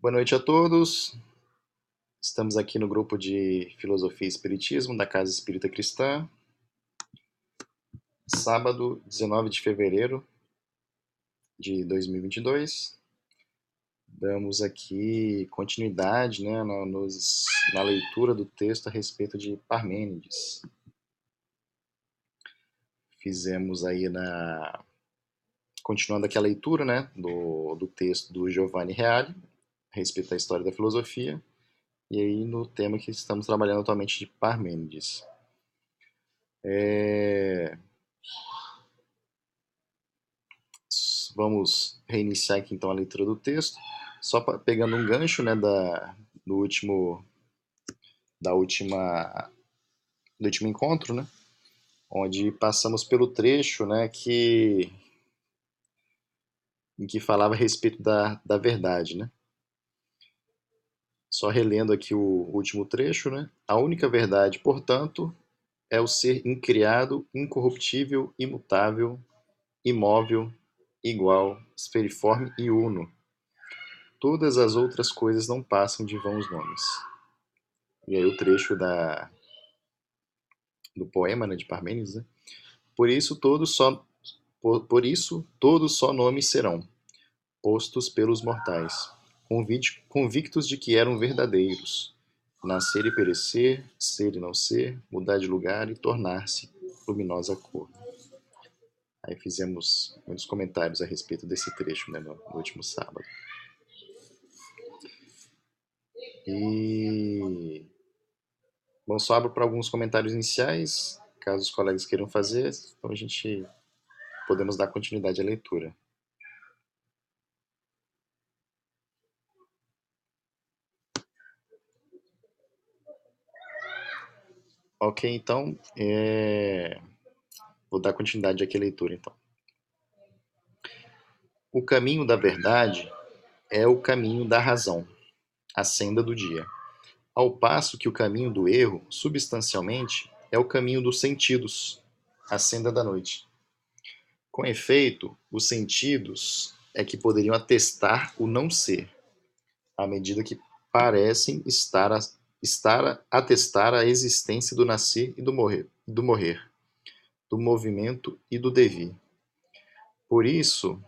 Boa noite a todos. Estamos aqui no grupo de Filosofia e Espiritismo da Casa Espírita Cristã. Sábado, 19 de fevereiro de 2022. Damos aqui continuidade né, na, nos, na leitura do texto a respeito de Parmênides. Fizemos aí na. Continuando aqui a leitura né, do, do texto do Giovanni Reale, a respeito da história da filosofia, e aí no tema que estamos trabalhando atualmente de Parmênides. É... Vamos reiniciar aqui então a leitura do texto, só pegando um gancho né, da, do último da última do último encontro, né, onde passamos pelo trecho né, que em que falava a respeito da, da verdade, né? Só relendo aqui o último trecho, né? A única verdade, portanto, é o ser incriado, incorruptível, imutável, imóvel, igual, esferiforme e uno. Todas as outras coisas não passam de vãos nomes. E aí o trecho da do poema né, de Parmênides, né? Por isso todos só por, por isso todos só nomes serão postos pelos mortais convictos de que eram verdadeiros, nascer e perecer, ser e não ser, mudar de lugar e tornar-se luminosa cor. Aí fizemos muitos comentários a respeito desse trecho né, no, no último sábado. E. Bom, só abro para alguns comentários iniciais, caso os colegas queiram fazer, então a gente podemos dar continuidade à leitura. Ok, então, é... vou dar continuidade aqui à leitura, então. O caminho da verdade é o caminho da razão, a senda do dia, ao passo que o caminho do erro, substancialmente, é o caminho dos sentidos, a senda da noite. Com efeito, os sentidos é que poderiam atestar o não ser, à medida que parecem estar estar atestar a existência do nascer e do morrer, do morrer, do movimento e do devir. Por isso,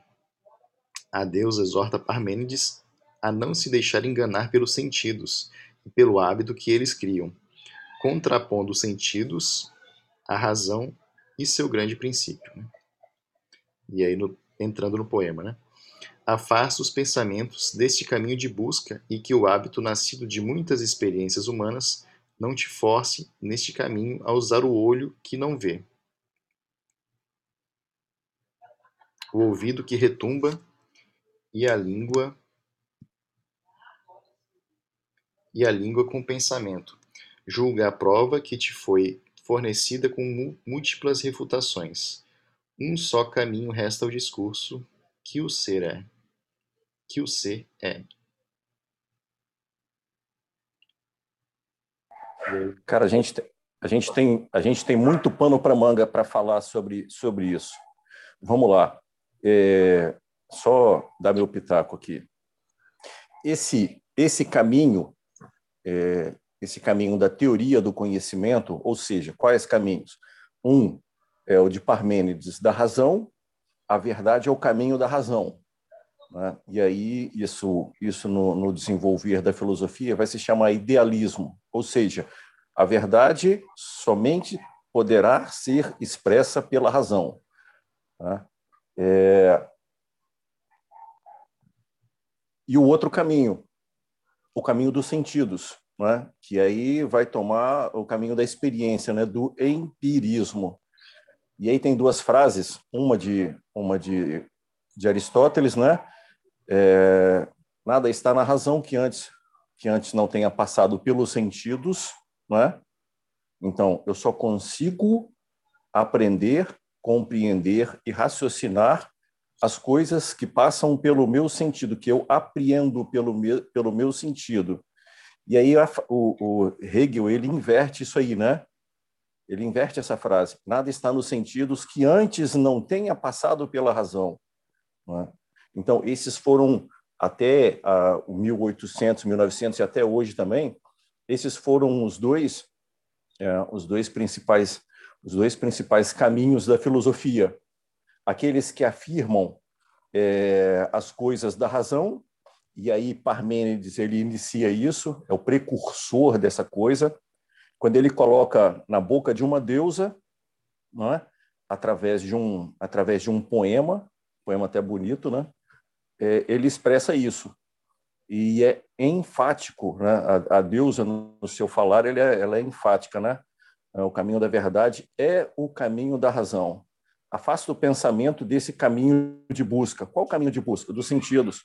a Deus exorta Parmênides a não se deixar enganar pelos sentidos e pelo hábito que eles criam, contrapondo os sentidos à razão e seu grande princípio. Né? E aí, no, entrando no poema, né? Afasta os pensamentos deste caminho de busca e que o hábito nascido de muitas experiências humanas não te force neste caminho a usar o olho que não vê, o ouvido que retumba e a língua e a língua com pensamento. Julga a prova que te foi fornecida com múltiplas refutações. Um só caminho resta ao discurso que o ser é que o ser é. Cara, a gente, a gente, tem, a gente tem muito pano para manga para falar sobre, sobre isso. Vamos lá. É, só dar meu pitaco aqui. Esse, esse caminho, é, esse caminho da teoria do conhecimento, ou seja, quais caminhos? Um é o de Parmênides da razão, a verdade é o caminho da razão. Né? E aí, isso, isso no, no desenvolver da filosofia vai se chamar idealismo, ou seja, a verdade somente poderá ser expressa pela razão. Né? É... E o outro caminho, o caminho dos sentidos, né? que aí vai tomar o caminho da experiência, né? do empirismo. E aí tem duas frases, uma de uma de, de Aristóteles, né? É, nada está na razão que antes que antes não tenha passado pelos sentidos, não é? Então, eu só consigo aprender, compreender e raciocinar as coisas que passam pelo meu sentido, que eu apreendo pelo meu, pelo meu sentido. E aí a, o, o Hegel ele inverte isso aí, né? Ele inverte essa frase. Nada está nos sentidos que antes não tenha passado pela razão. Não é? Então, esses foram até uh, o 1800, 1900 e até hoje também, esses foram os dois, é, os dois principais, os dois principais caminhos da filosofia. Aqueles que afirmam é, as coisas da razão, e aí Parmênides ele inicia isso, é o precursor dessa coisa, quando ele coloca na boca de uma deusa, não é? através de um através de um poema, poema até bonito, né? É, ele expressa isso e é enfático, né? A, a deusa no seu falar, ele é, ela é enfática, né? É, o caminho da verdade é o caminho da razão. Afasta o pensamento desse caminho de busca. Qual o caminho de busca? Dos sentidos.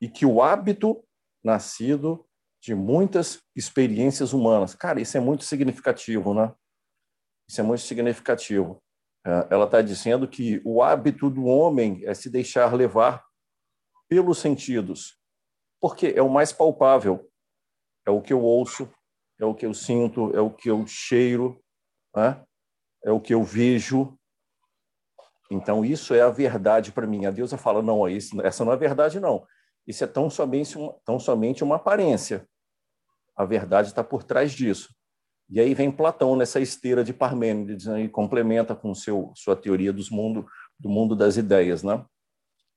E que o hábito nascido de muitas experiências humanas. Cara, isso é muito significativo, né? Isso é muito significativo. É, ela está dizendo que o hábito do homem é se deixar levar pelos sentidos, porque é o mais palpável, é o que eu ouço, é o que eu sinto, é o que eu cheiro, né? é o que eu vejo. Então, isso é a verdade para mim. A deusa fala: não, essa não é verdade, não. Isso é tão somente, tão somente uma aparência. A verdade está por trás disso. E aí vem Platão nessa esteira de Parmênides né, e complementa com seu, sua teoria dos mundo, do mundo das ideias. Né?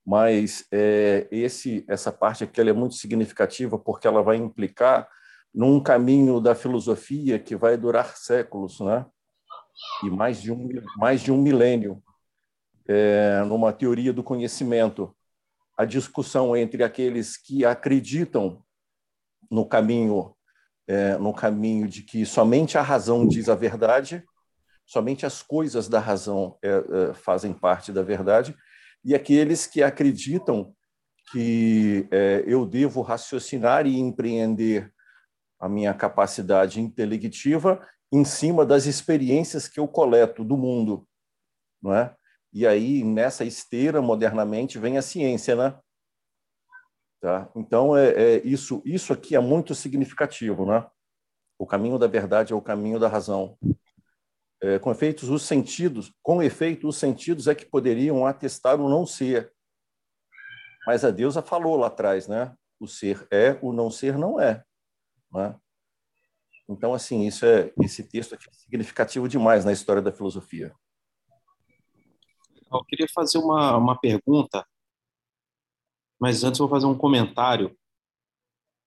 Mas é, esse, essa parte aqui é muito significativa porque ela vai implicar num caminho da filosofia que vai durar séculos, né? e mais de um, mais de um milênio, é, numa teoria do conhecimento a discussão entre aqueles que acreditam no caminho é, no caminho de que somente a razão diz a verdade, somente as coisas da razão é, é, fazem parte da verdade, e aqueles que acreditam que é, eu devo raciocinar e empreender a minha capacidade intelectiva em cima das experiências que eu coleto do mundo, não é? E aí, nessa esteira, modernamente, vem a ciência, né? Tá? Então, é, é, isso, isso aqui é muito significativo. Né? O caminho da verdade é o caminho da razão. É, com efeitos, os sentidos, com efeito, os sentidos é que poderiam atestar o não ser. Mas a deusa falou lá atrás, né? O ser é, o não ser não é. Né? Então, assim, isso é esse texto aqui é significativo demais na história da filosofia. Eu queria fazer uma, uma pergunta, mas antes vou fazer um comentário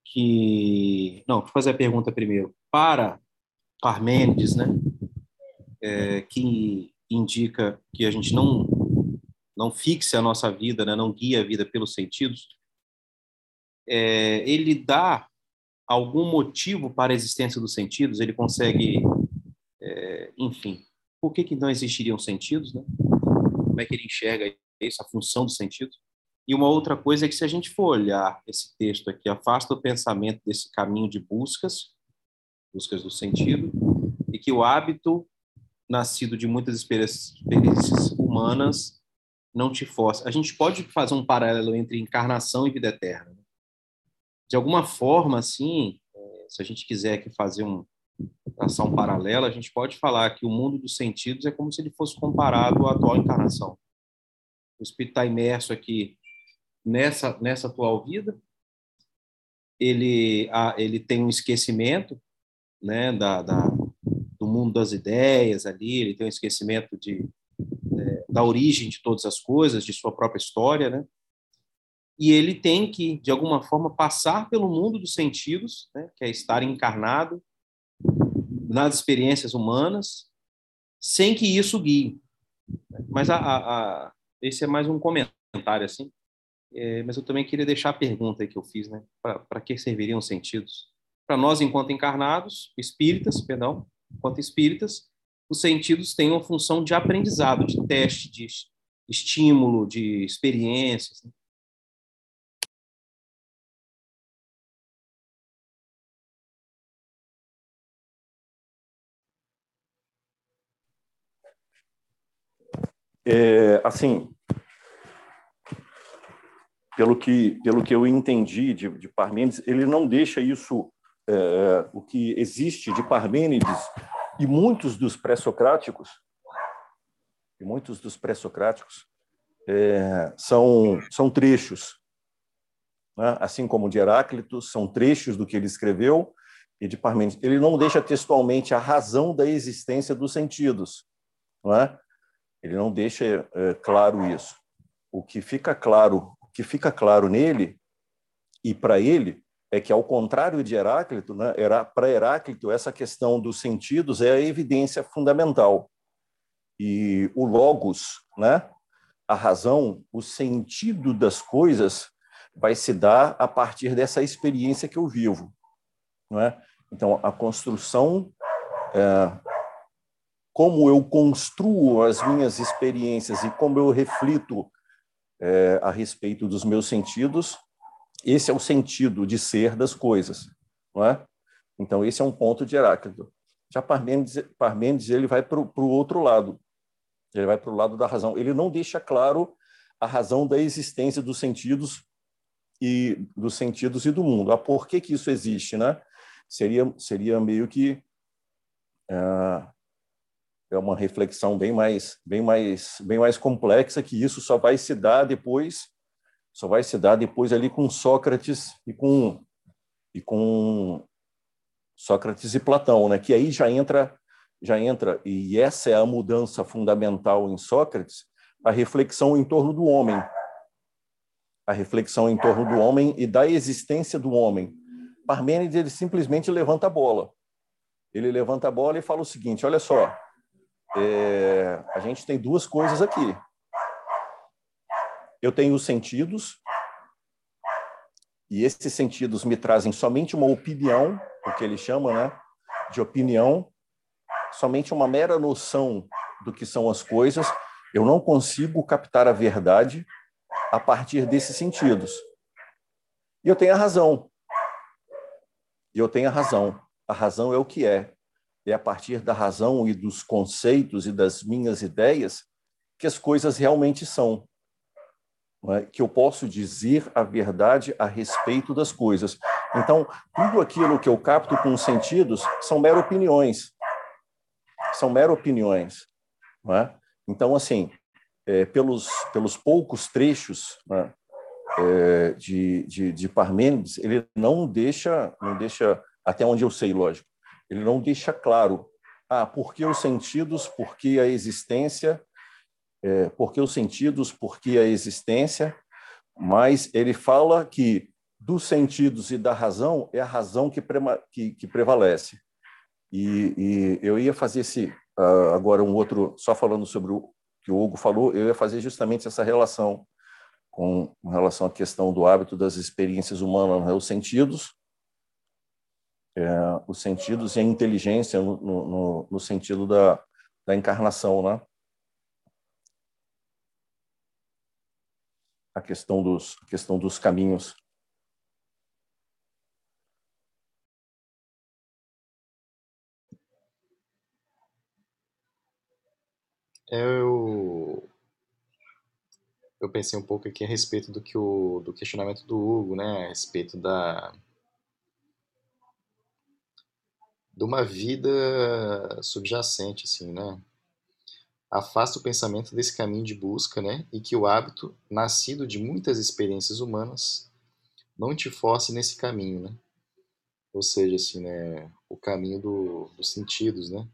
que... Não, vou fazer a pergunta primeiro. Para Parmênides, né, é, que indica que a gente não não fixe a nossa vida, né, não guia a vida pelos sentidos, é, ele dá algum motivo para a existência dos sentidos? Ele consegue, é, enfim, por que, que não existiriam sentidos? Né? como é que ele enxerga isso, a função do sentido. E uma outra coisa é que se a gente for olhar esse texto aqui, afasta o pensamento desse caminho de buscas, buscas do sentido, e que o hábito nascido de muitas experiências humanas não te força. A gente pode fazer um paralelo entre encarnação e vida eterna. Né? De alguma forma, assim, é, se a gente quiser aqui fazer um, traçar um paralelo, a gente pode falar que o mundo dos sentidos é como se ele fosse comparado à atual encarnação. O espírito está imerso aqui nessa nessa atual vida. Ele a, ele tem um esquecimento, né, da, da mundo das ideias ali. Ele tem um esquecimento de é, da origem de todas as coisas, de sua própria história, né? E ele tem que, de alguma forma, passar pelo mundo dos sentidos, né, que é estar encarnado nas experiências humanas, sem que isso guie. Mas a, a, a, esse é mais um comentário, assim. É, mas eu também queria deixar a pergunta que eu fiz, né? Para que serviriam os sentidos? Para nós, enquanto encarnados, espíritas, perdão, enquanto espíritas, os sentidos têm uma função de aprendizado, de teste, de estímulo, de experiências. Né? É, assim, pelo que, pelo que eu entendi de, de Parmênides, ele não deixa isso, é, o que existe de Parmênides e muitos dos pré-socráticos, e muitos dos pré-socráticos é, são, são trechos. né? assim como de Heráclito, são trechos do que ele escreveu, e de Parmênides. Ele não deixa textualmente a razão da existência dos sentidos. Não é? Ele não deixa é, claro isso. O que fica claro, o que fica claro nele e para ele é que, ao contrário de Heráclito, né, para Heráclito, essa questão dos sentidos é a evidência fundamental. E o logos, né, a razão, o sentido das coisas, vai se dar a partir dessa experiência que eu vivo. Não é? Então, a construção, é, como eu construo as minhas experiências e como eu reflito é, a respeito dos meus sentidos, esse é o sentido de ser das coisas, não é? Então, esse é um ponto de Heráclito. Já Parmênides, Parmênides ele vai para o outro lado, ele vai para o lado da razão. Ele não deixa claro a razão da existência dos sentidos e dos sentidos e do mundo. A por que, que isso existe, né? Seria seria meio que é, é uma reflexão bem mais bem mais bem mais complexa que isso só vai se dar depois só vai se dar depois ali com Sócrates e com e com Sócrates e Platão, né? Que aí já entra já entra e essa é a mudança fundamental em Sócrates, a reflexão em torno do homem, a reflexão em torno do homem e da existência do homem. Parmênides ele simplesmente levanta a bola. Ele levanta a bola e fala o seguinte: olha só, é, a gente tem duas coisas aqui. Eu tenho os sentidos, e esses sentidos me trazem somente uma opinião, o que ele chama né, de opinião, somente uma mera noção do que são as coisas. Eu não consigo captar a verdade a partir desses sentidos. E eu tenho a razão. E eu tenho a razão. A razão é o que é. É a partir da razão e dos conceitos e das minhas ideias que as coisas realmente são é? que eu posso dizer a verdade a respeito das coisas. Então, tudo aquilo que eu capto com os sentidos são mero opiniões. São mero opiniões. É? Então, assim, é, pelos, pelos poucos trechos né, é, de, de, de Parmênides, ele não deixa, não deixa, até onde eu sei, lógico, ele não deixa claro ah, por que os sentidos, por que a existência, é, porque os sentidos, porque a existência, mas ele fala que dos sentidos e da razão é a razão que, prema, que, que prevalece. E, e, eu ia fazer esse uh, agora um outro, só falando sobre o que o Hugo falou, eu ia fazer justamente essa relação com, relação à questão do hábito das experiências humanas, né? os sentidos, é, os sentidos e a inteligência no, no, no sentido da, da encarnação, né? A questão dos, a questão dos caminhos. Eu, eu pensei um pouco aqui a respeito do que o do questionamento do Hugo, né, a respeito da de uma vida subjacente, assim, né? Afasta o pensamento desse caminho de busca, né? E que o hábito, nascido de muitas experiências humanas, não te force nesse caminho, né? Ou seja, assim, né? O caminho do, dos sentidos, né?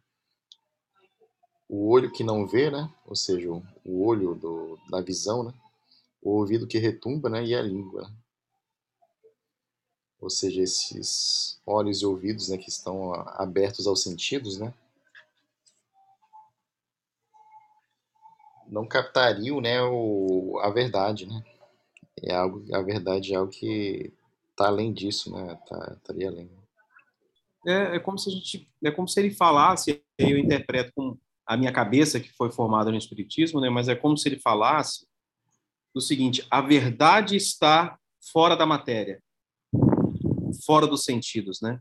O olho que não vê, né? Ou seja, o olho do, da visão, né? O ouvido que retumba, né? E a língua. Né? Ou seja, esses olhos e ouvidos, né? Que estão abertos aos sentidos, né? Não captariam né, o, a verdade, né? É algo, a verdade é algo que está além disso, né? Tá, estaria além. É, é como se a gente, é como se ele falasse, eu interpreto com a minha cabeça que foi formada no espiritismo, né? Mas é como se ele falasse do seguinte: a verdade está fora da matéria, fora dos sentidos, né?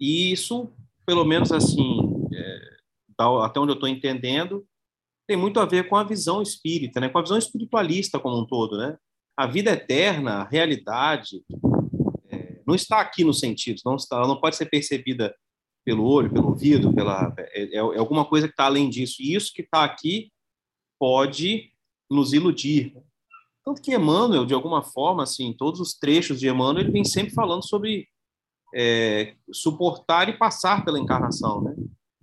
E isso, pelo menos assim, é, até onde eu estou entendendo, tem muito a ver com a visão espírita, né? com a visão espiritualista como um todo. Né? A vida eterna, a realidade, é, não está aqui nos sentidos, não, está, ela não pode ser percebida pelo olho, pelo ouvido, pela, é, é, é alguma coisa que está além disso. E isso que está aqui pode nos iludir. Tanto que Emmanuel, de alguma forma, assim, todos os trechos de Emmanuel, ele vem sempre falando sobre é, suportar e passar pela encarnação, né?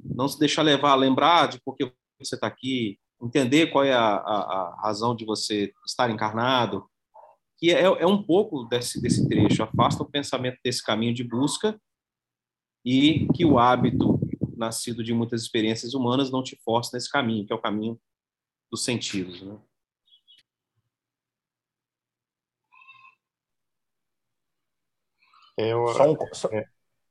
Não se deixar levar, lembrar de por que você está aqui, entender qual é a, a, a, razão de você estar encarnado, que é, é um pouco desse, desse trecho, afasta o pensamento desse caminho de busca e que o hábito nascido de muitas experiências humanas não te force nesse caminho, que é o caminho dos sentidos, né? Eu, só um, só... É,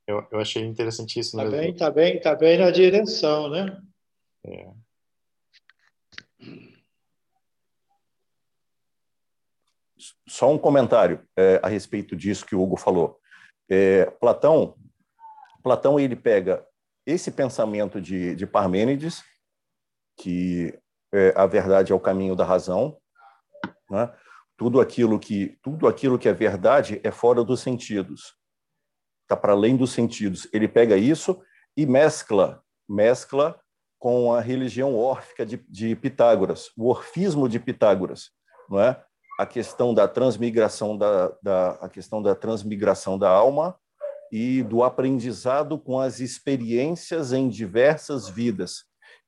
eu, eu achei interessantíssimo. Tá bem, tá bem, tá bem na direção, né? É. Só um comentário é, a respeito disso que o Hugo falou. É, Platão, Platão ele pega esse pensamento de, de Parmênides, que é, a verdade é o caminho da razão, né? tudo aquilo que tudo aquilo que é verdade é fora dos sentidos, está para além dos sentidos. Ele pega isso e mescla, mescla com a religião órfica de, de Pitágoras, o orfismo de Pitágoras, não é? A questão da transmigração da, da a questão da transmigração da alma e do aprendizado com as experiências em diversas vidas.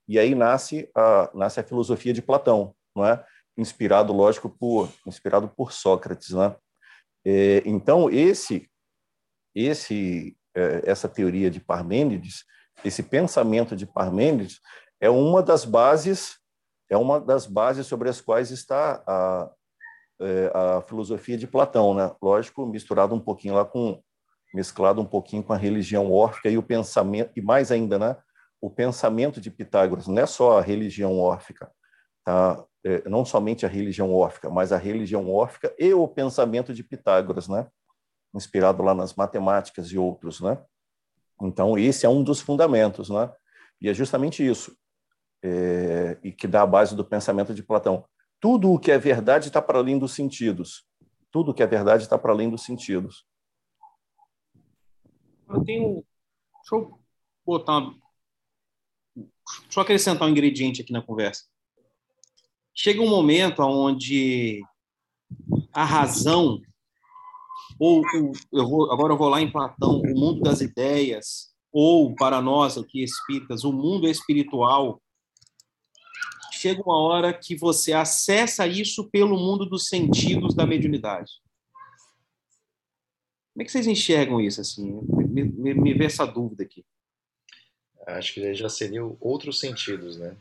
E aí nasce a nasce a filosofia de Platão, não é? inspirado, lógico, por inspirado por Sócrates, né? É, então esse esse é, essa teoria de Parmênides, esse pensamento de Parmênides é uma das bases é uma das bases sobre as quais está a, é, a filosofia de Platão, né? Lógico, misturado um pouquinho lá com mesclado um pouquinho com a religião órfica e o pensamento e mais ainda, né? O pensamento de Pitágoras não é só a religião órfica, tá? É, não somente a religião órfica, mas a religião órfica e o pensamento de Pitágoras, né? inspirado lá nas matemáticas e outros. Né? Então, esse é um dos fundamentos. Né? E é justamente isso, é, e que dá a base do pensamento de Platão. Tudo o que é verdade está para além dos sentidos. Tudo o que é verdade está para além dos sentidos. Eu tenho. Deixa eu botar. Deixa eu acrescentar um ingrediente aqui na conversa chega um momento onde a razão, ou eu vou, agora eu vou lá em Platão, o mundo das ideias, ou para nós aqui espíritas, o mundo espiritual, chega uma hora que você acessa isso pelo mundo dos sentidos da mediunidade. Como é que vocês enxergam isso assim? Me, me, me vê essa dúvida aqui. Acho que já seriam outros sentidos, né?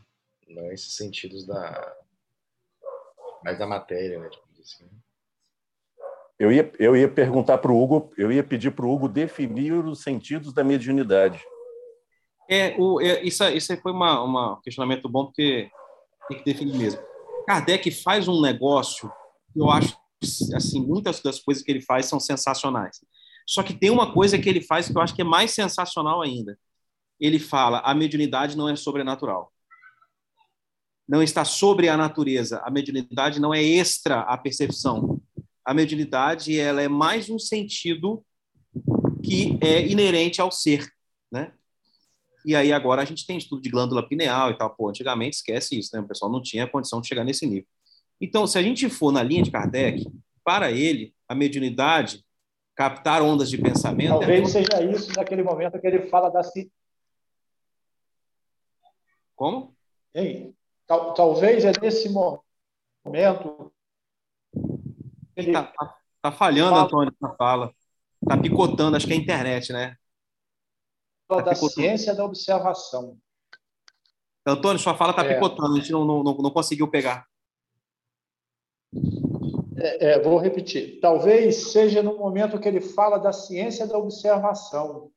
Não esses sentidos da, mais da matéria, né? Tipo assim. Eu ia, eu ia perguntar para o Hugo, eu ia pedir para o Hugo definir os sentidos da mediunidade. É, o, é, isso, isso foi uma, uma questionamento bom, porque tem que definir mesmo. Kardec faz um negócio, eu acho, assim, muitas das coisas que ele faz são sensacionais. Só que tem uma coisa que ele faz que eu acho que é mais sensacional ainda. Ele fala, a mediunidade não é sobrenatural não está sobre a natureza. A mediunidade não é extra à percepção. A mediunidade ela é mais um sentido que é inerente ao ser, né? E aí agora a gente tem estudo de glândula pineal e tal. Pô, antigamente esquece isso, né? O pessoal não tinha condição de chegar nesse nível. Então, se a gente for na linha de Kardec, para ele, a mediunidade, captar ondas de pensamento... É Talvez é... seja isso naquele momento que ele fala da... Como? Ei, Tal, talvez é nesse momento. Ele tá, tá, tá falhando, fala, Antônio, na fala. Tá picotando, acho que é a internet, né? Fala tá da picotando. ciência da observação. Antônio, sua fala está é. picotando, a gente não, não, não conseguiu pegar. É, é, vou repetir. Talvez seja no momento que ele fala da ciência da observação.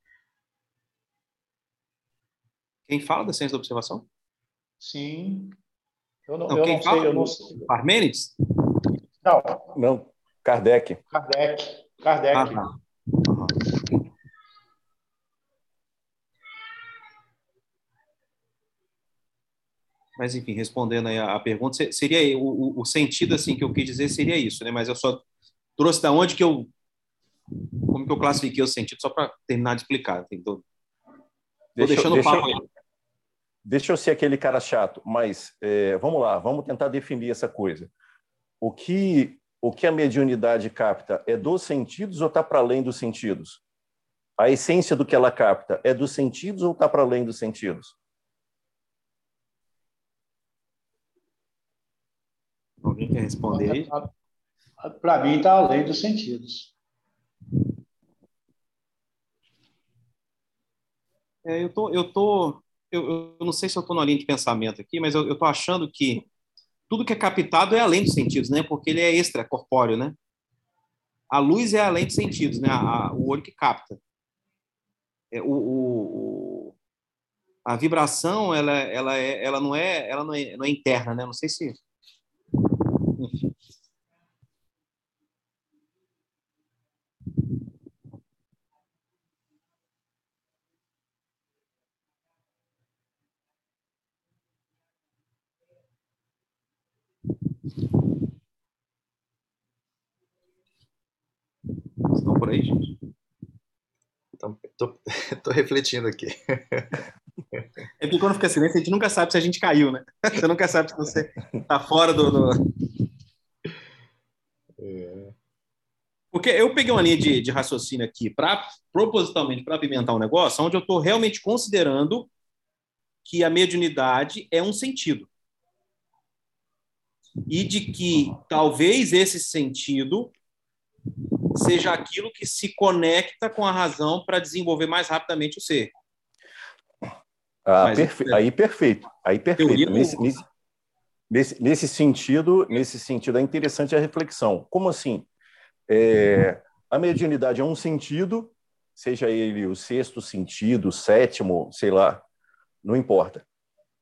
Quem fala da ciência da observação? Sim. Eu não, não, eu não sei, eu não sei. Parmênides? Não. Não, Kardec. Kardec. Kardec. Ah, tá. Mas, enfim, respondendo aí a, pergunta, seria o, o, sentido assim que eu quis dizer seria isso, né? Mas eu só trouxe da onde que eu como que eu classifiquei o sentido só para terminar de explicar. Então, deixa, deixando deixa, o papo aí deixa eu ser aquele cara chato, mas é, vamos lá, vamos tentar definir essa coisa. O que o que a mediunidade capta é dos sentidos ou está para além dos sentidos? A essência do que ela capta é dos sentidos ou está para além dos sentidos? Alguém quer responder aí? Para mim, está além dos sentidos. É, eu tô, eu tô, eu, eu, não sei se eu estou na linha de pensamento aqui, mas eu estou achando que tudo que é captado é além dos sentidos, né? Porque ele é extracorpóreo, né? A luz é além dos sentidos, né? A, a, o olho que capta. É, o, o, a vibração, ela, ela, é, ela não é, ela não é, não é interna, né? Não sei se Estão por aí, gente? Então, tô, tô refletindo aqui. É porque quando fica silêncio, a gente nunca sabe se a gente caiu, né? Você nunca sabe se você tá fora do. do... É. Porque eu peguei uma linha de, de raciocínio aqui, para propositalmente para apimentar um negócio, onde eu estou realmente considerando que a mediunidade é um sentido. E de que talvez esse sentido seja aquilo que se conecta com a razão para desenvolver mais rapidamente o ser. Ah, perfe... é... Aí perfeito, aí perfeito. Nesse, nesse, nesse, nesse, sentido, nesse sentido é interessante a reflexão. Como assim? É, a mediunidade é um sentido, seja ele o sexto sentido, o sétimo, sei lá, não importa.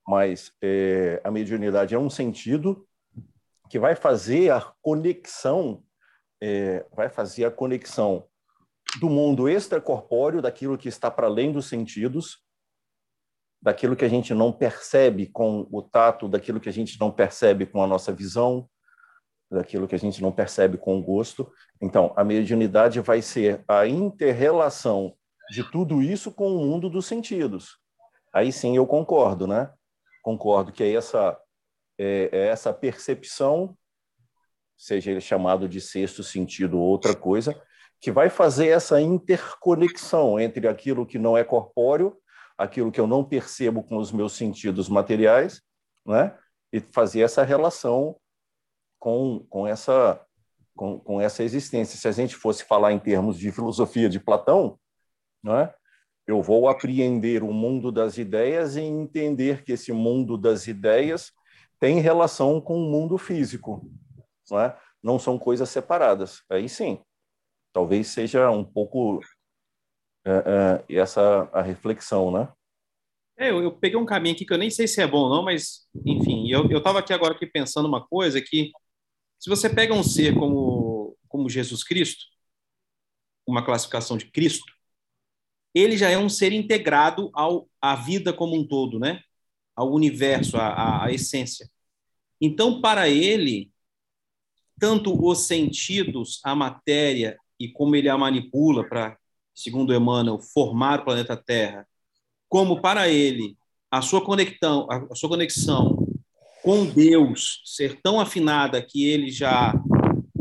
Mas é, a mediunidade é um sentido que vai fazer a conexão é, vai fazer a conexão do mundo extracorpóreo, daquilo que está para além dos sentidos, daquilo que a gente não percebe com o tato, daquilo que a gente não percebe com a nossa visão, daquilo que a gente não percebe com o gosto. Então, a mediunidade vai ser a interrelação de tudo isso com o mundo dos sentidos. Aí sim eu concordo, né? Concordo que é essa, é, é essa percepção seja ele chamado de sexto sentido ou outra coisa, que vai fazer essa interconexão entre aquilo que não é corpóreo, aquilo que eu não percebo com os meus sentidos materiais, né? e fazer essa relação com, com, essa, com, com essa existência. Se a gente fosse falar em termos de filosofia de Platão, né? eu vou apreender o mundo das ideias e entender que esse mundo das ideias tem relação com o mundo físico não, é? não são coisas separadas. Aí sim, talvez seja um pouco é, é, essa a reflexão, né? É, eu, eu, peguei um caminho aqui que eu nem sei se é bom ou não, mas, enfim, eu estava aqui agora aqui pensando uma coisa que, se você pega um ser como, como Jesus Cristo, uma classificação de Cristo, ele já é um ser integrado ao, à vida como um todo, né? Ao universo, à, à essência. Então, para ele, tanto os sentidos, a matéria e como ele a manipula para, segundo Emmanuel, formar o planeta Terra, como para ele a sua conexão, a sua conexão com Deus ser tão afinada que ele já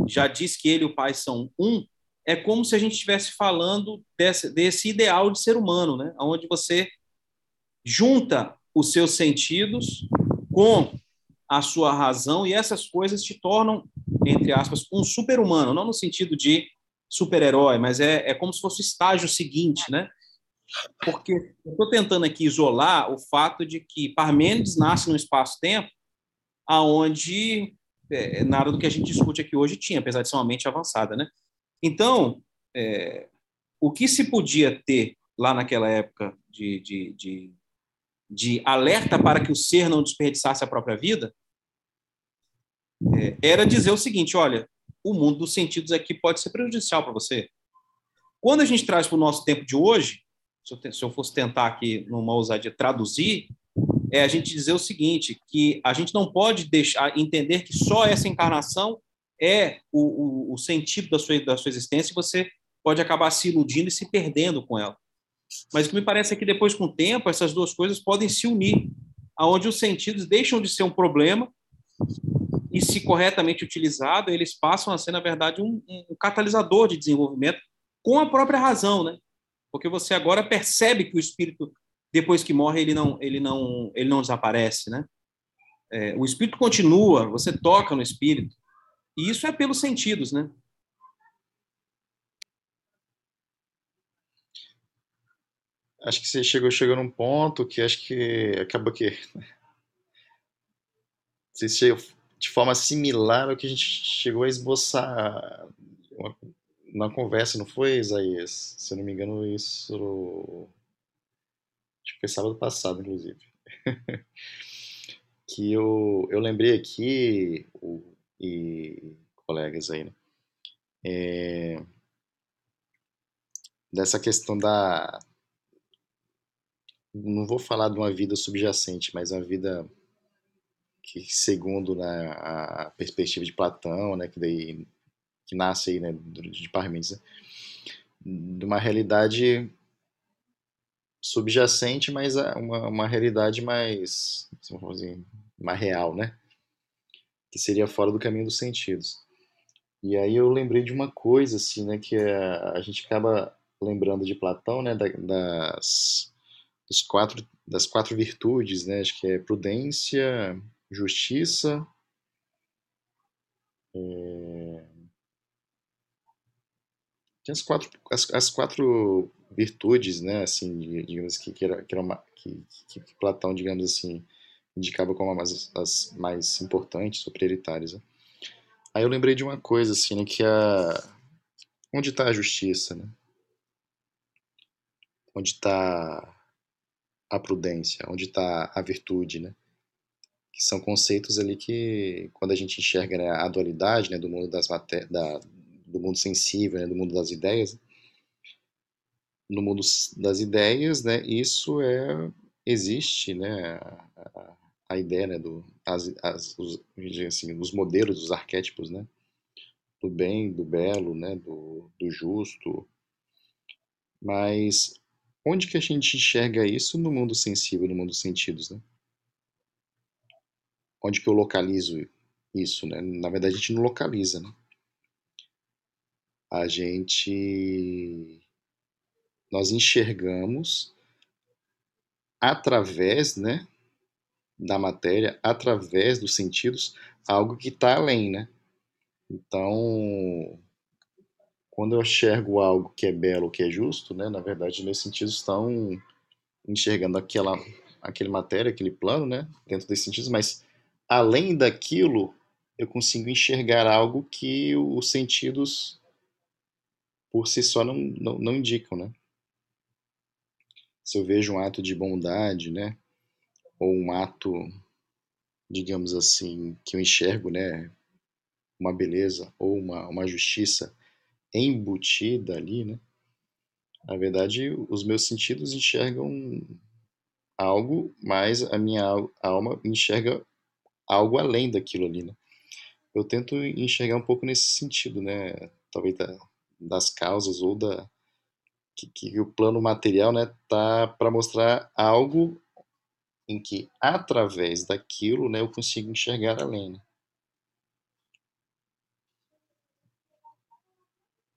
já diz que ele e o Pai são um, é como se a gente estivesse falando desse, desse ideal de ser humano, né? Onde você junta os seus sentidos com a sua razão e essas coisas te tornam, entre aspas, um super-humano, não no sentido de super-herói, mas é, é como se fosse o estágio seguinte, né? Porque eu estou tentando aqui isolar o fato de que Parmênides nasce num espaço-tempo aonde é, nada do que a gente discute aqui hoje tinha, apesar de ser uma mente avançada, né? Então, é, o que se podia ter lá naquela época de, de, de de alerta para que o ser não desperdiçasse a própria vida, é, era dizer o seguinte: olha, o mundo dos sentidos aqui pode ser prejudicial para você. Quando a gente traz para o nosso tempo de hoje, se eu, se eu fosse tentar aqui, numa ousadia, traduzir, é a gente dizer o seguinte: que a gente não pode deixar entender que só essa encarnação é o, o, o sentido da sua, da sua existência e você pode acabar se iludindo e se perdendo com ela. Mas o que me parece é que depois, com o tempo, essas duas coisas podem se unir, aonde os sentidos deixam de ser um problema e, se corretamente utilizado, eles passam a ser, na verdade, um, um catalisador de desenvolvimento com a própria razão, né? Porque você agora percebe que o espírito, depois que morre, ele não, ele não, ele não desaparece, né? É, o espírito continua, você toca no espírito, e isso é pelos sentidos, né? Acho que você chegou, chegou num ponto que acho que acaba que você chega de forma similar ao que a gente chegou a esboçar uma, na conversa, não foi, Isaías? Se eu não me engano, isso. Acho que foi sábado passado, inclusive. que eu, eu lembrei aqui, o, e colegas aí, né? É, dessa questão da. Não vou falar de uma vida subjacente, mas uma vida que segundo né, a perspectiva de Platão, né, que daí que nasce aí, né, de Parmênides, né, de uma realidade subjacente, mas uma, uma realidade mais, mais real, né, que seria fora do caminho dos sentidos. E aí eu lembrei de uma coisa assim, né, que é, a gente acaba lembrando de Platão, né, das dos quatro das quatro virtudes, né, acho que é prudência, justiça, é... Tinha as quatro, as, as, quatro virtudes, né, assim, digamos que, que, era, que, era uma, que, que, Platão, digamos assim, indicava como as, as mais importantes ou prioritárias. Né? Aí eu lembrei de uma coisa, assim, né, que a... Onde está a justiça, né? Onde está a prudência? Onde está a virtude, né? que são conceitos ali que, quando a gente enxerga né, a dualidade né, do mundo das da, do mundo sensível, né, do mundo das ideias, no mundo das ideias, né, isso é existe, né, a, a ideia, né, do as, as os, assim, os modelos, os arquétipos, né, do bem, do belo, né, do, do justo, mas onde que a gente enxerga isso no mundo sensível, no mundo dos sentidos, né? onde que eu localizo isso, né? Na verdade, a gente não localiza, né? A gente nós enxergamos através, né, da matéria, através dos sentidos, algo que está além, né? Então, quando eu enxergo algo que é belo, que é justo, né, na verdade, meus sentidos estão enxergando aquela, aquele matéria, aquele plano, né, dentro desses sentidos, mas além daquilo, eu consigo enxergar algo que os sentidos por si só não, não, não indicam, né? Se eu vejo um ato de bondade, né? Ou um ato, digamos assim, que eu enxergo, né? Uma beleza ou uma, uma justiça embutida ali, né? Na verdade, os meus sentidos enxergam algo, mas a minha alma enxerga algo além daquilo ali, né? Eu tento enxergar um pouco nesse sentido, né? Talvez da, das causas ou da que, que o plano material, né, tá para mostrar algo em que através daquilo, né, eu consigo enxergar além. Né?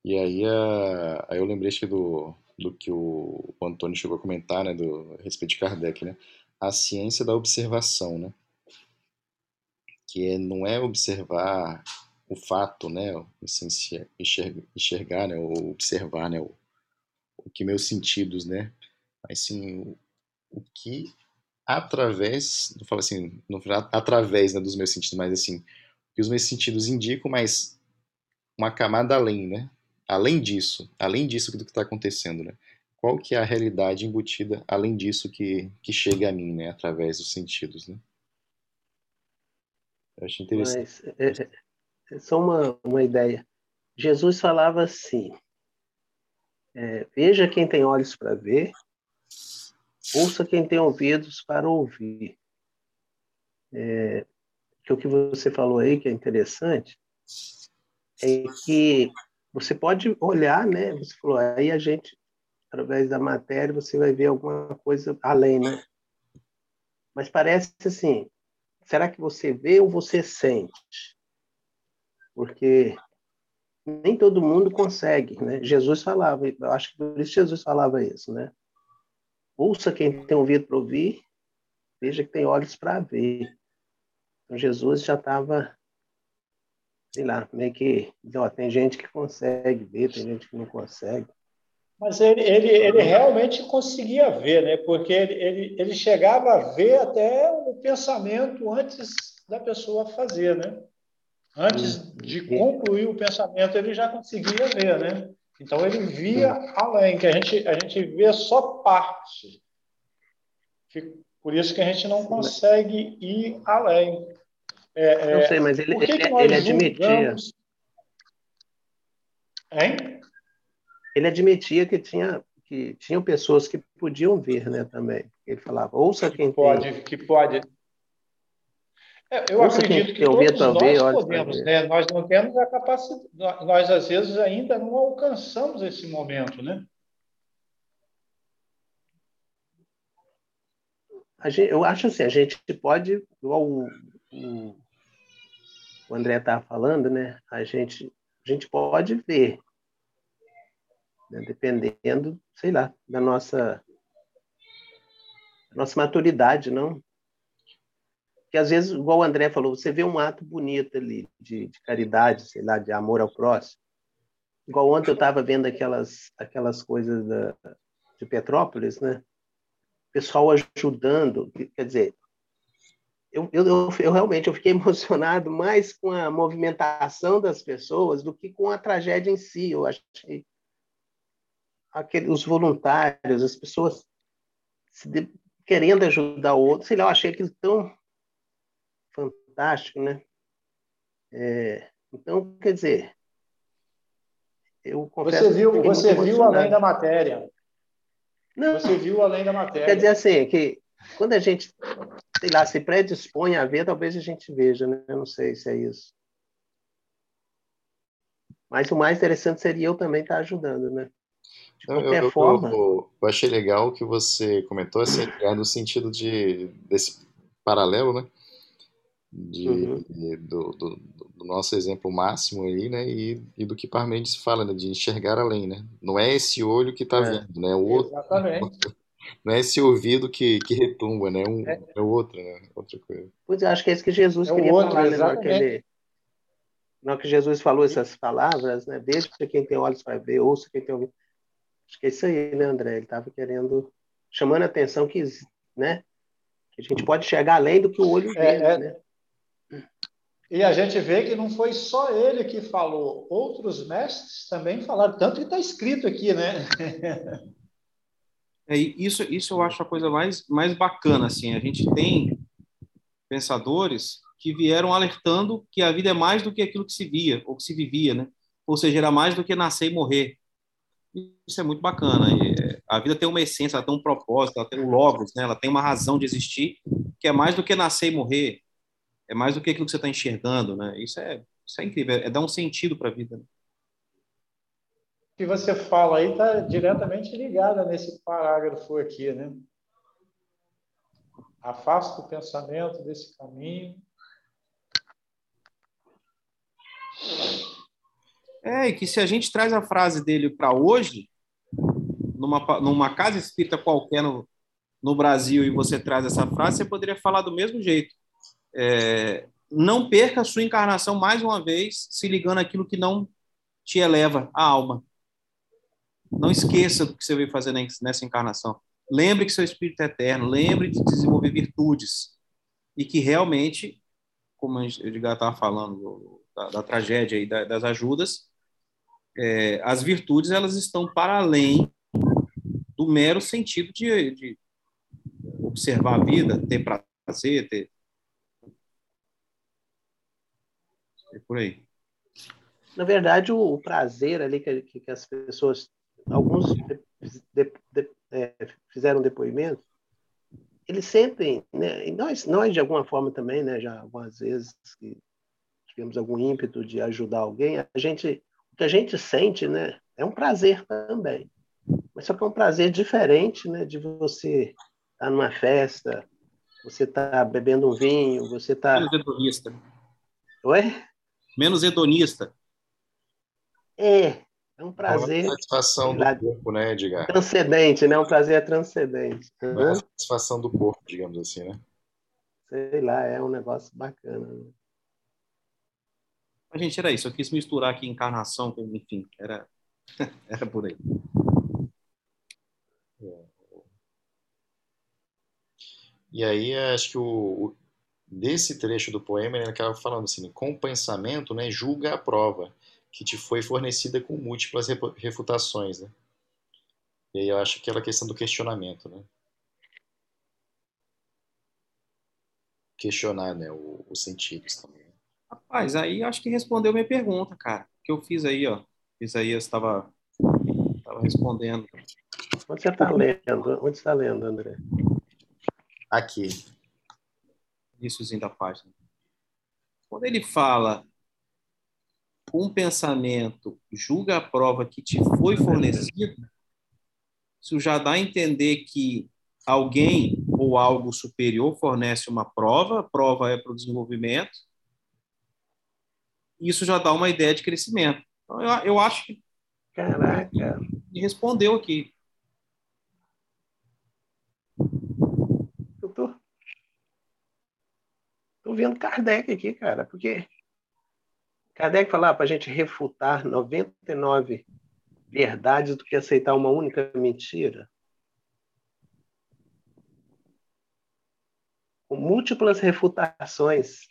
E aí, a, aí eu lembrei que do, do que o, o Antônio chegou a comentar, né, do a respeito de Kardec, né? A ciência da observação, né? que é, não é observar o fato, né, enxergar, enxergar né, ou observar, né, o, o que meus sentidos, né, mas sim o, o que através, não falo assim, não através né, dos meus sentidos, mas assim, o que os meus sentidos indicam, mas uma camada além, né, além disso, além disso do que está acontecendo, né, qual que é a realidade embutida além disso que, que chega a mim, né, através dos sentidos, né. Eu acho interessante. Mas, é, é, é só uma, uma ideia. Jesus falava assim: é, veja quem tem olhos para ver, ouça quem tem ouvidos para ouvir. É, que o que você falou aí, que é interessante, é que você pode olhar, né? Você falou, aí a gente, através da matéria, você vai ver alguma coisa além, né? Mas parece assim, será que você vê ou você sente? Porque nem todo mundo consegue, né? Jesus falava, eu acho que por isso Jesus falava isso, né? Ouça quem tem ouvido para ouvir, veja que tem olhos para ver. Então Jesus já estava, sei lá, meio que, ó, tem gente que consegue ver, tem gente que não consegue. Mas ele, ele, ele realmente conseguia ver, né? Porque ele, ele, ele chegava a ver até o pensamento antes da pessoa fazer, né? Antes de concluir o pensamento, ele já conseguia ver, né? Então ele via além, que a gente, a gente vê só parte. Por isso que a gente não consegue ir além. É, não sei, mas ele, que ele, que ele admitia. Hein? Ele admitia que tinha que tinham pessoas que podiam ver, né, também. Ele falava, ouça quem pode, tem. Que pode, é, eu ouça acredito que todos nós podemos, né? Nós não temos a capacidade, nós às vezes ainda não alcançamos esse momento, né? Gente, eu acho assim, a gente pode, igual o, o, o André estava falando, né? A gente, a gente pode ver, né? dependendo, sei lá, da nossa, nossa maturidade, não? que às vezes, igual o André falou, você vê um ato bonito ali de, de caridade, sei lá, de amor ao próximo. Igual ontem eu estava vendo aquelas, aquelas coisas da, de Petrópolis, né? Pessoal ajudando, quer dizer, eu, eu, eu, realmente eu fiquei emocionado mais com a movimentação das pessoas do que com a tragédia em si. Eu achei aquele, os voluntários, as pessoas de, querendo ajudar o outro, sei lá, eu achei aquilo tão fantástico, né? É, então, quer dizer, eu confesso Você viu, você viu além da matéria. Não, você viu além da matéria. Quer dizer assim, que quando a gente, sei lá, se predispõe a ver, talvez a gente veja, né? Eu não sei se é isso. Mas o mais interessante seria eu também estar ajudando, né? De qualquer eu, forma. Eu, eu, achei legal que você comentou assim, no sentido de desse paralelo, né? de, uhum. de do, do, do, nosso exemplo máximo aí, né? E, e do que Parmenides fala, né? De enxergar além, né? Não é esse olho que está é. vendo, né? O outro, Exatamente. Não é esse ouvido que, que retumba, né? Um, é. é outro, né? Outra coisa. Pois eu acho que é isso que Jesus é queria outro, falar, né? Na hora que, ele, na hora que Jesus falou essas palavras, né? Veja quem tem olhos para ver, ouça quem tem ouvido. Acho que é isso aí, né, André? Ele estava querendo, chamando a atenção que, né? Que a gente pode chegar além do que o olho é, vê, é, né? E a gente vê que não foi só ele que falou, outros mestres também falaram, tanto que está escrito aqui, né? É, isso, isso eu acho a coisa mais, mais bacana, assim, a gente tem pensadores que vieram alertando que a vida é mais do que aquilo que se via, ou que se vivia, né? Ou seja, era mais do que nascer e morrer. Isso é muito bacana. E é, a vida tem uma essência, ela tem um propósito, ela tem um logos, né? ela tem uma razão de existir, que é mais do que nascer e morrer é mais do que aquilo que você está enxergando, né? Isso é, isso é incrível, é dar um sentido para a vida. Né? Que você fala aí está diretamente ligado nesse parágrafo aqui, né? Afasta o pensamento desse caminho. É, e que se a gente traz a frase dele para hoje, numa, numa casa espírita qualquer no, no Brasil, e você traz essa frase, você poderia falar do mesmo jeito é, não perca a sua encarnação mais uma vez, se ligando àquilo que não te eleva a alma. Não esqueça do que você veio fazer nessa encarnação. Lembre que seu espírito é eterno, lembre de desenvolver virtudes. E que realmente, como o Edgar estava falando, da, da, tragédia e da, das ajudas, é, as virtudes elas estão para além do mero sentido de, de observar a vida, ter prazer, ter, É por aí. Na verdade, o, prazer ali que, que, as pessoas, alguns de, de, é, fizeram depoimento, eles sentem, né, e nós, nós de alguma forma também, né, já algumas vezes que tivemos algum ímpeto de ajudar alguém, a gente, o que a gente sente, né, é um prazer também. Mas só que é um prazer diferente, né, de você estar numa festa, você está bebendo um vinho, você está. Menos hedonista. Oi? Menos hedonista. É, é um prazer. É uma satisfação do corpo, né, Edgar? Transcendente, né? Um prazer transcendente. É uma satisfação do corpo, digamos assim, né? Sei lá, é um negócio bacana. né? A gente era isso. Eu quis misturar aqui encarnação, com- enfim, era, era por aí. E aí, acho que o, o- desse trecho do poema, ele acaba falando assim, com o pensamento, né, julga a prova, que te foi fornecida com múltiplas refutações, né? E aí eu acho que aquela questão do questionamento, né? Questionar, né, o- os sentidos também. Rapaz, aí acho que respondeu minha pergunta, cara. Que eu fiz aí, ó. Isaías estava estava respondendo. Onde você está lendo? Onde você está lendo, André? Aqui, Iníciozinho da página. Quando ele fala um pensamento julga a prova que te foi fornecida, isso já dá a entender que alguém ou algo superior fornece uma prova, a prova é para o desenvolvimento, isso já dá uma ideia de crescimento. Então, eu, eu acho que Caraca, ele respondeu aqui. eu tô, tô vendo Kardec aqui, cara, porque Kardec falava para a gente refutar 99 verdades do que aceitar uma única mentira. Com múltiplas refutações.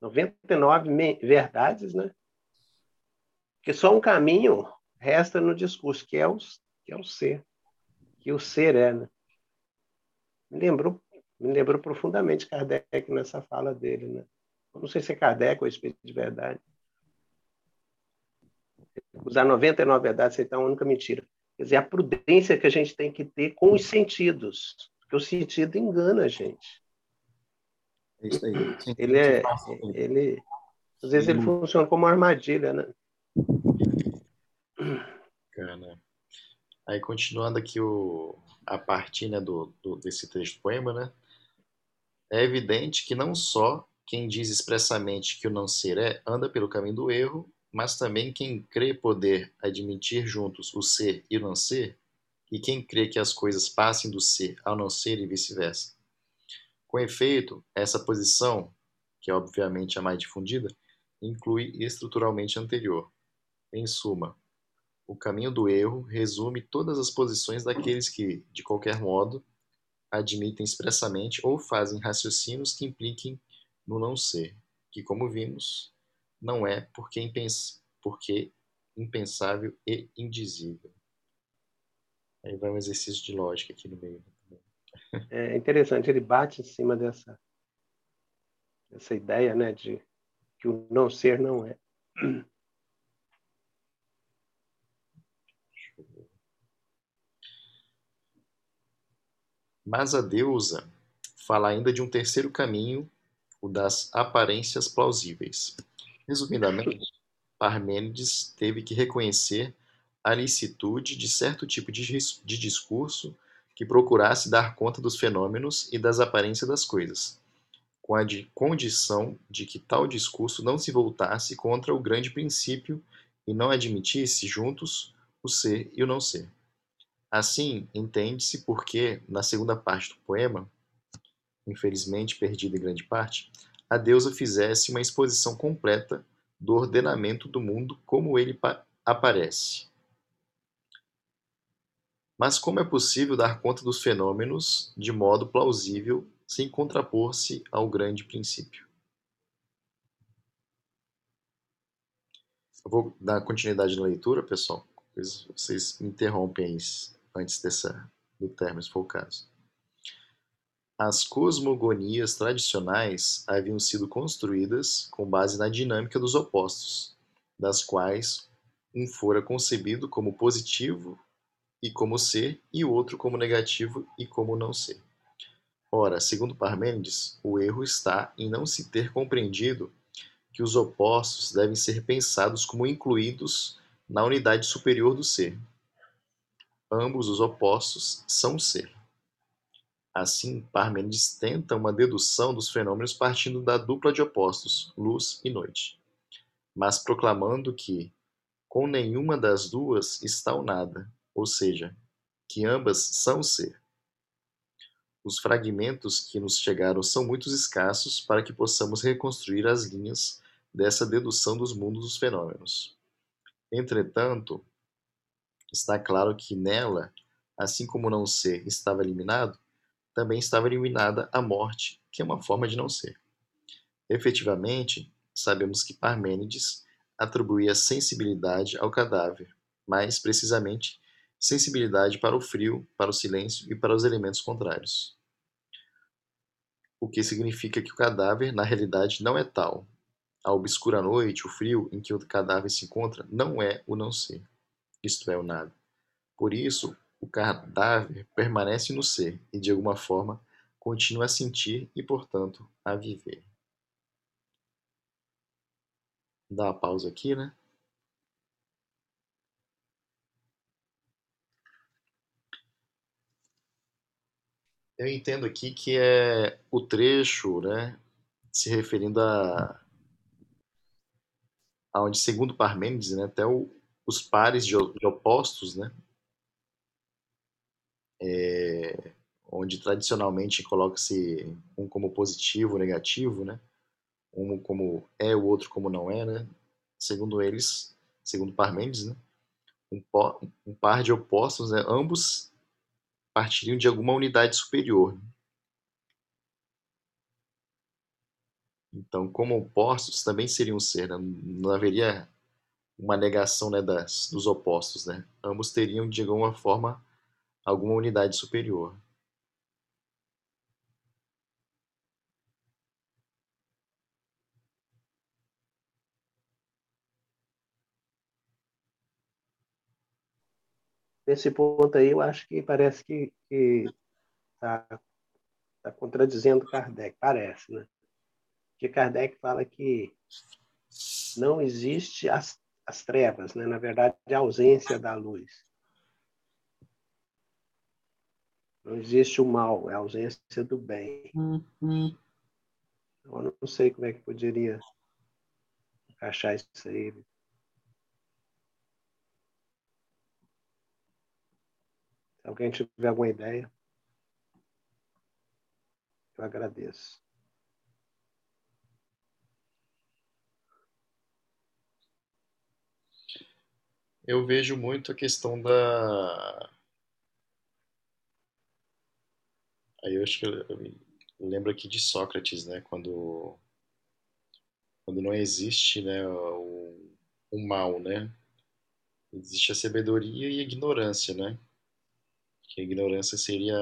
99 me- verdades, né? Porque só um caminho resta no discurso, que é o, que é o ser. Que o ser é, né? Me lembrou, me lembrou profundamente Kardec nessa fala dele, né? Não sei se é Kardec ou Espírito de Verdade. Usar 99 verdades, aceitar uma única mentira. Quer dizer, a prudência que a gente tem que ter com os sentidos. Porque o sentido engana a gente. É isso aí. Ele é. Ele, às vezes ele funciona como uma armadilha, né? Bacana. Aí continuando aqui o, a partir né, do, do- desse do poema, né? É evidente que não só quem diz expressamente que o não ser é anda pelo caminho do erro, mas também quem crê poder admitir juntos o ser e o não ser, e quem crê que as coisas passem do ser ao não ser e vice-versa. Com efeito, essa posição, que é obviamente a mais difundida, inclui estruturalmente a anterior. Em suma, o caminho do erro resume todas as posições daqueles que, de qualquer modo, admitem expressamente ou fazem raciocínios que impliquem no não ser, que, como vimos, não é porque, impens porque impensável e indizível. Aí vai um exercício de lógica aqui no meio. É interessante, ele bate em cima dessa, dessa ideia, né, de que o não ser não é. Mas a deusa fala ainda de um terceiro caminho, o das aparências plausíveis. Resumidamente, Parmênides teve que reconhecer a licitude de certo tipo de, de discurso que procurasse dar conta dos fenômenos e das aparências das coisas, com a de condição de que tal discurso não se voltasse contra o grande princípio e não admitisse juntos o ser e o não ser. Assim, entende-se porque, na segunda parte do poema, infelizmente perdida em grande parte, a deusa fizesse uma exposição completa do ordenamento do mundo como ele pa- aparece. Mas como é possível dar conta dos fenômenos de modo plausível sem contrapor-se ao grande princípio? Eu vou dar continuidade na leitura, pessoal. Vocês interrompem antes dessa, do término, se for o caso. As cosmogonias tradicionais haviam sido construídas com base na dinâmica dos opostos, das quais um fora concebido como positivo e como ser, e o outro como negativo e como não ser. Ora, segundo Parmênides, o erro está em não se ter compreendido que os opostos devem ser pensados como incluídos na unidade superior do ser. Ambos os opostos são ser. Assim, Parmênides tenta uma dedução dos fenômenos partindo da dupla de opostos, luz e noite, mas proclamando que, com nenhuma das duas está o nada, ou seja, que ambas são ser. Os fragmentos que nos chegaram são muito escassos para que possamos reconstruir as linhas dessa dedução dos mundos dos fenômenos. Entretanto, está claro que nela, assim como não ser estava eliminado, também estava eliminada a morte, que é uma forma de não ser. Efetivamente, sabemos que Parmênides atribuía sensibilidade ao cadáver, mais precisamente, sensibilidade para o frio, para o silêncio e para os elementos contrários. O que significa que o cadáver, na realidade, não é tal. A obscura noite, o frio em que o cadáver se encontra, não é o não ser, isto é, o nada. Por isso, o cadáver permanece no ser e, de alguma forma, continua a sentir e, portanto, a viver. Dá uma pausa aqui, né? Eu entendo aqui que é o trecho, né, se referindo a aonde segundo Parmênides, né, até o, os pares de, de opostos, né, é, onde tradicionalmente coloca-se um como positivo, negativo, né? Um como é, o outro como não é, né? Segundo eles, segundo Parmênides, né? Um, um par de opostos, né? Ambos partiriam de alguma unidade superior. Então, como opostos, também seriam ser, né? não haveria uma negação né, das, dos opostos. Né? Ambos teriam, de alguma forma, alguma unidade superior. Nesse ponto aí, eu acho que parece que está tá contradizendo Kardec, parece, né? Porque Kardec fala que não existe as, as trevas, né? na verdade, a ausência da luz. Não existe o mal, é a ausência do bem. Uhum. Eu não sei como é que poderia encaixar isso aí. Se alguém tiver alguma ideia, eu agradeço. Eu vejo muito a questão da Aí eu acho que eu, lembro aqui de Sócrates, né? Quando, quando não existe né, o, o mal, né? Existe a sabedoria e a ignorância, né? Que a ignorância seria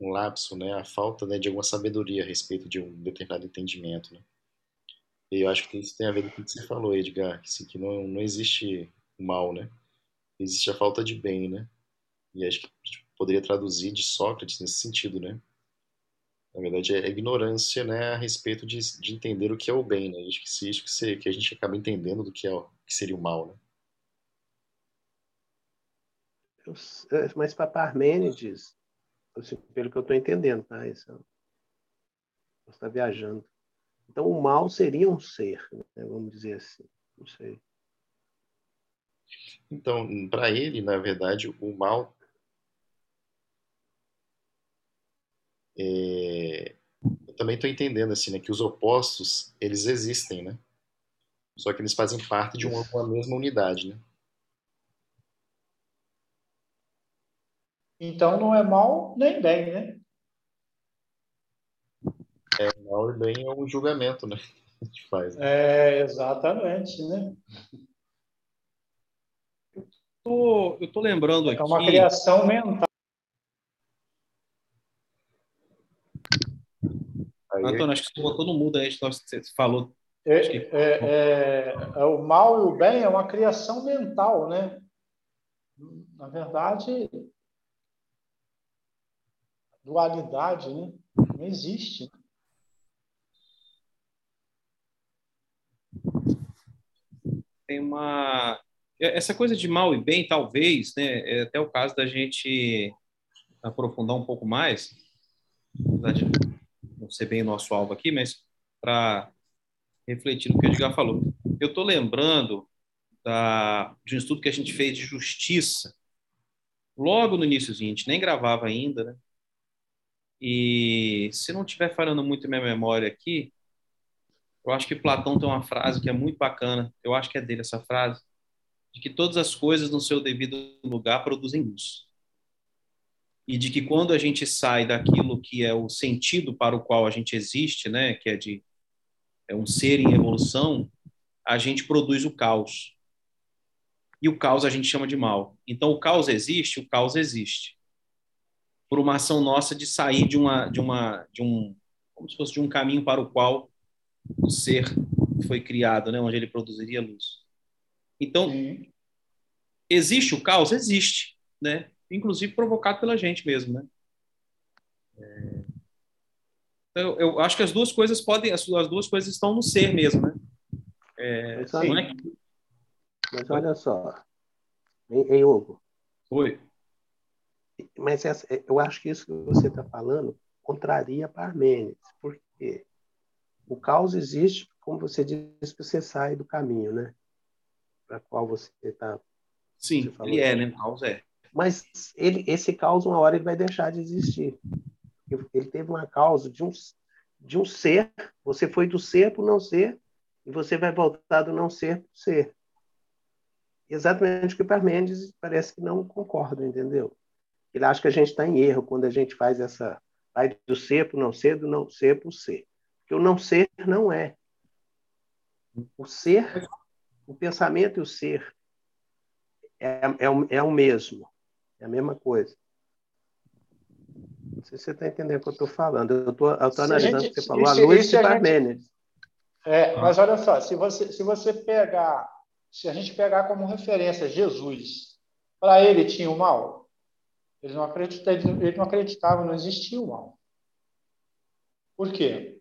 um lapso, né? A falta né, de alguma sabedoria a respeito de um determinado entendimento, né? E eu acho que isso tem a ver com o que você falou, Edgar, que, assim, que não, não existe mal, né? Existe a falta de bem, né? E acho que tipo, poderia traduzir de Sócrates nesse sentido, né? Na verdade, é ignorância, né, a respeito de, de entender o que é o bem, né? Acho que se isso que, se, que a gente acaba entendendo do que é o que seria o mal, né? É, mas para Parmênides, assim, pelo que eu estou entendendo, tá? Isso, está viajando. Então, o mal seria um ser, né? vamos dizer assim. Não sei. Então, para ele, na verdade, o mal é, eu também estou entendendo assim, né, que os opostos eles existem, né? Só que eles fazem parte de uma, uma mesma unidade, né? Então não é mal nem bem, né? É, mal e bem é um julgamento, né? A gente faz. Né? É, exatamente, né? Eu tô, eu tô lembrando aqui. É uma criação mental. Antônio, acho que você botou no mudo aí, você falou. É, é, é, é, o mal e o bem é uma criação mental, né? Na verdade, dualidade né? não existe. Tem uma. Essa coisa de mal e bem, talvez, né? É até o caso da gente aprofundar um pouco mais, apesar de não bem o nosso alvo aqui, mas para refletir no que o Edgar falou. Eu estou lembrando da, de um estudo que a gente fez de justiça, logo no início, a gente nem gravava ainda, né? E se não estiver falando muito minha memória aqui, eu acho que Platão tem uma frase que é muito bacana, eu acho que é dele essa frase, de que todas as coisas no seu devido lugar produzem luz. E de que quando a gente sai daquilo que é o sentido para o qual a gente existe, né, que é de é um ser em evolução, a gente produz o caos. E o caos a gente chama de mal. Então o caos existe, o caos existe. Por uma ação nossa de sair de uma de uma de um como se fosse de um caminho para o qual o ser foi criado, né, onde ele produziria luz. Então, existe o caos? Existe, né? Inclusive provocado pela gente mesmo, né? É... Eu, eu, acho que as duas coisas podem, as, as, duas coisas estão no ser mesmo, né? É, mas, olha, é mas olha só, hein, hein Hugo? Oi. Mas essa, eu acho que isso que você está falando contraria Parmênides. Por quê? O caos existe, como você disse, você sai do caminho, né? para qual você está. Sim, você ele é, né? O caos é. Mas ele, esse caos, uma hora, ele vai deixar de existir. Ele teve uma causa de um, de um ser, você foi do ser para o não ser, e você vai voltar do não ser para o ser. Exatamente o que o Parmênides parece que não concorda, entendeu? Ele acha que a gente está em erro quando a gente faz essa. Vai do ser para o não ser, do não ser para o ser. Porque o não ser não é. O ser o pensamento e o ser é, é, é o mesmo, é a mesma coisa. Não sei se você está entendendo o que eu estou falando. Eu estou analisando o que você falou, a luz de Parmênides. É, mas olha só, se você, se você pegar, se a gente pegar como referência Jesus, para ele tinha o mal? Ele não, acreditava, ele não acreditava, não existia o mal. Por quê?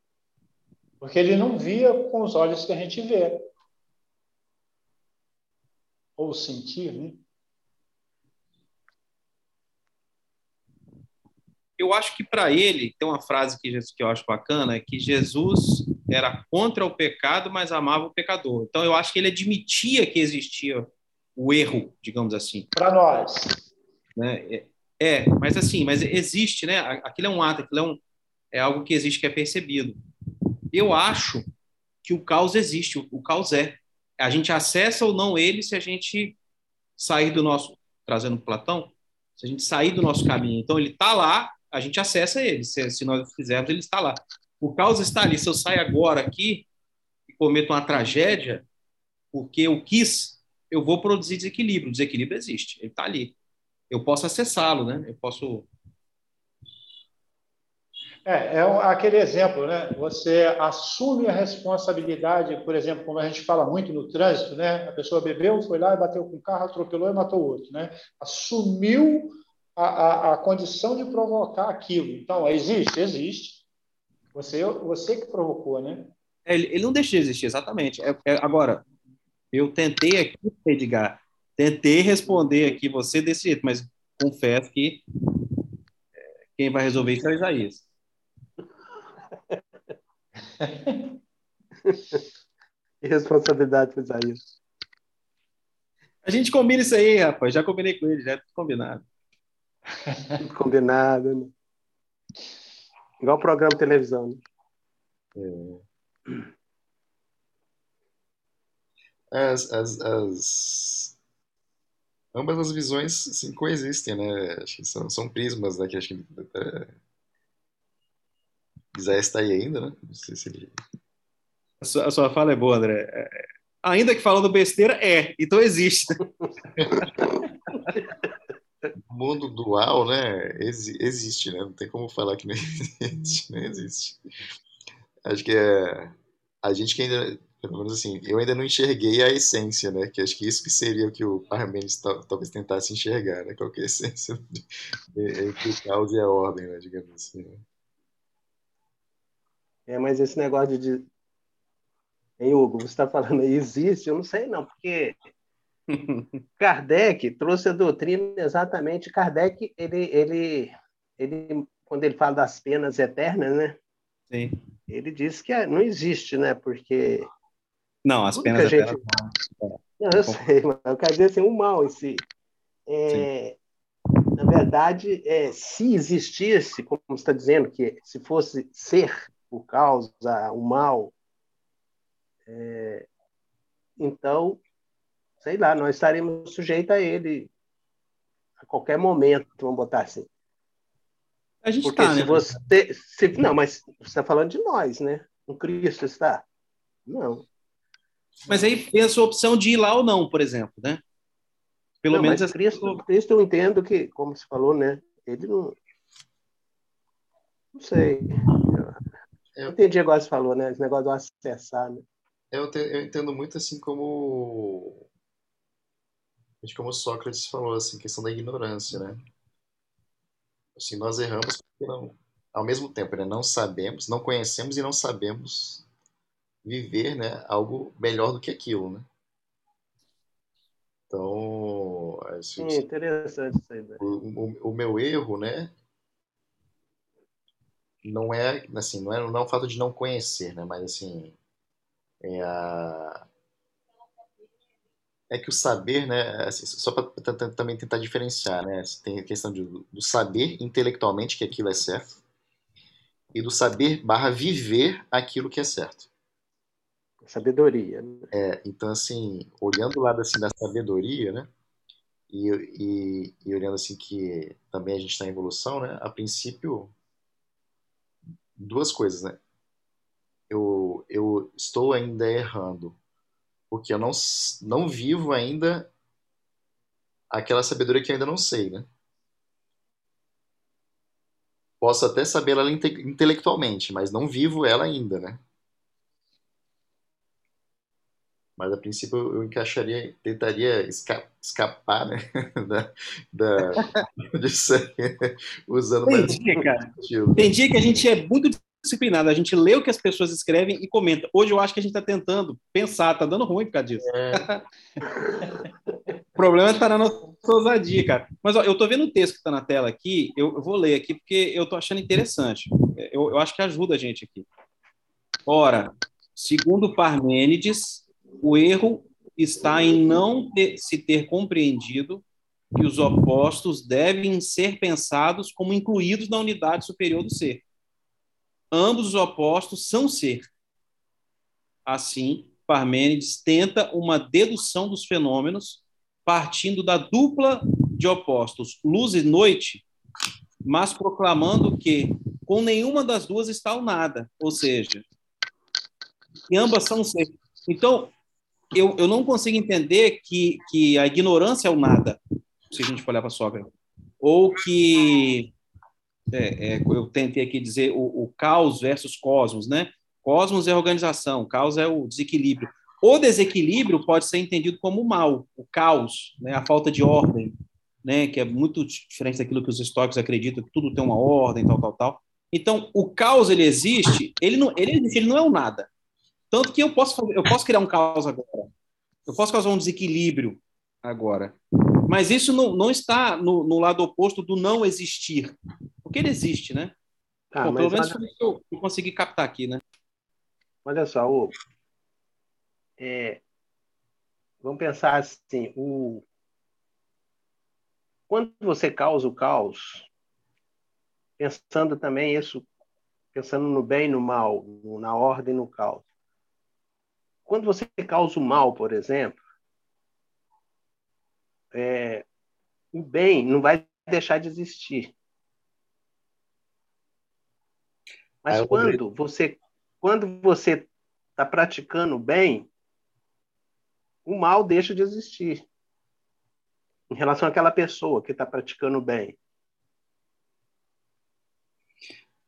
Porque ele não via com os olhos que a gente vê ou sentir, né? Eu acho que para ele tem uma frase que, que eu acho bacana, é que Jesus era contra o pecado, mas amava o pecador. Então eu acho que ele admitia que existia o erro, digamos assim. Para nós. Né? É, é, mas assim, mas existe, né? Aquilo é um ato, aquilo é, um, é algo que existe, que é percebido. Eu acho que o caos existe, o, o caos é a gente acessa ou não ele se a gente sair do nosso, trazendo Platão, se a gente sair do nosso caminho. Então, ele está lá, a gente acessa ele. Se, se nós fizermos, ele está lá. O caos está ali. Se eu sair agora aqui e cometo uma tragédia, porque eu quis, eu vou produzir desequilíbrio. O desequilíbrio existe, ele está ali. Eu posso acessá-lo, né? Eu posso é, é aquele exemplo, né? Você assume a responsabilidade, por exemplo, como a gente fala muito no trânsito, né? A pessoa bebeu, foi lá e bateu com o carro, atropelou e matou o outro, né? Assumiu a, a, a condição de provocar aquilo. Então, existe, existe. Você, você que provocou, né? É, ele, ele não deixa de existir, exatamente. É, é, agora, eu tentei aqui, Edgar, tentei responder aqui você desse jeito, mas confesso que é, quem vai resolver isso é o Isaías. que responsabilidade foi isso. A gente combina isso aí, rapaz. Já combinei com ele, já é tudo combinado. Tudo combinado, né? Igual programa de televisão, né? É. As, as, as, ambas as visões assim, coexistem, né? Acho que são, são prismas, né? Que acho que é, Isaías está aí ainda, né? Não sei se ele. A sua, a sua fala é boa, André. É, é ainda que falando besteira, é. Então existe. mundo dual, né? Ex existe, né? Não tem como falar que não existe. Não existe. Acho que é. A gente que ainda. Pelo menos assim, eu ainda não enxerguei a essência, né? Que acho que isso que seria o que o Parmênides talvez tentasse enxergar, né? Qual que é a essência entre o caos e a ordem, né? Digamos assim. Né? É, mas esse negócio de. Hein, Hugo, você está falando aí, existe? Eu não sei, não, porque Kardec trouxe a doutrina exatamente. Kardec, ele, ele ele, quando ele fala das penas eternas, né? Sim. Ele diz que é, não existe, né? Porque. Não, as penas gente- eternas não. Não, eu sei, mas eu quero dizer assim, o mal em si. É, na verdade, é, se existisse, como você está dizendo, que se fosse ser por causa, o mal, é, então, sei lá, nós estaríamos sujeitos a ele a qualquer momento, vamos botar assim. A gente Porque tá, se né? você. Se, não, mas você está falando de nós, né? Um Cristo está? Não. Mas aí pensa a opção de ir lá ou não, por exemplo, né? Pelo Não, menos mas Cristo, pessoa- Cristo eu entendo que, como você falou, né? Ele não. Não sei. Eu Eu- entendi agora que você falou, né? Esse negócio do acessar, né? Eu, te- eu entendo muito assim como. De Como Sócrates falou, assim, questão da ignorância, né? Assim, nós erramos porque não. Ao mesmo tempo, né? Não sabemos, não conhecemos e não sabemos viver, né? Algo melhor do que aquilo, né? Então, assim, Sim, interessante isso aí. né? o, o, o meu erro, né? Não é assim, não é, não é o fato de não conhecer, né? Mas assim, é a é que o saber, né? assim, só para também tentar diferenciar, né? Tem a questão de- do saber intelectualmente que aquilo é certo e do saber barra viver aquilo que é certo. Sabedoria. né? É, então, assim, olhando o lado assim da sabedoria, né? E, e, e olhando assim que também a gente está em evolução, né? A princípio, duas coisas, né? Eu, eu estou ainda errando, porque eu não, não vivo ainda aquela sabedoria que eu ainda não sei, né? Posso até saber ela inte- intelectualmente, mas não vivo ela ainda, né? Mas a princípio eu encaixaria, tentaria esca- escapar, né? Da, da, disso aí, usando Tem mais dia, cara. Tem dia que a gente é muito disciplinado, a gente lê o que as pessoas escrevem e comenta. Hoje eu acho que a gente está tentando pensar, tá dando ruim por causa disso. O problema está na nossa ousadia, cara. Mas ó, eu tô vendo o texto que está na tela aqui, eu, eu vou ler aqui porque eu tô achando interessante. Eu, eu acho que ajuda a gente aqui. Ora, segundo Parmênides, o erro está em não ter- se ter compreendido que os opostos devem ser pensados como incluídos na unidade superior do ser. Ambos os opostos são ser. Assim, Parmênides tenta uma dedução dos fenômenos partindo da dupla de opostos, luz e noite, mas proclamando que com nenhuma das duas está o nada, ou seja, que ambas são ser. Então, eu, eu não consigo entender que, que a ignorância é o nada, se a gente olhar para Sócrates, ou que é, é, eu tentei aqui dizer o, o caos versus cosmos, né? Cosmos é organização, caos é o desequilíbrio. O desequilíbrio pode ser entendido como mal, o caos, né? a falta de ordem, né? que é muito diferente daquilo que os estoques acreditam, que tudo tem uma ordem, tal, tal, tal. Então, o caos, ele existe, ele não, ele existe, ele não é o nada. Tanto que eu posso, eu posso criar um caos agora, eu posso causar um desequilíbrio agora. Mas isso não, não está no, no lado oposto do não existir, porque ele existe, né? Ah, Bom, pelo menos olha, foi isso que eu, eu consegui captar aqui, né? olha só, o, é, vamos pensar assim, o, quando você causa o caos, pensando também isso, pensando no bem e no mal, na ordem e no caos. Quando você causa o mal, por exemplo, é, o bem não vai deixar de existir. Mas Ah, quando você quando você está praticando o bem, o mal deixa de existir em relação àquela pessoa que está praticando o bem.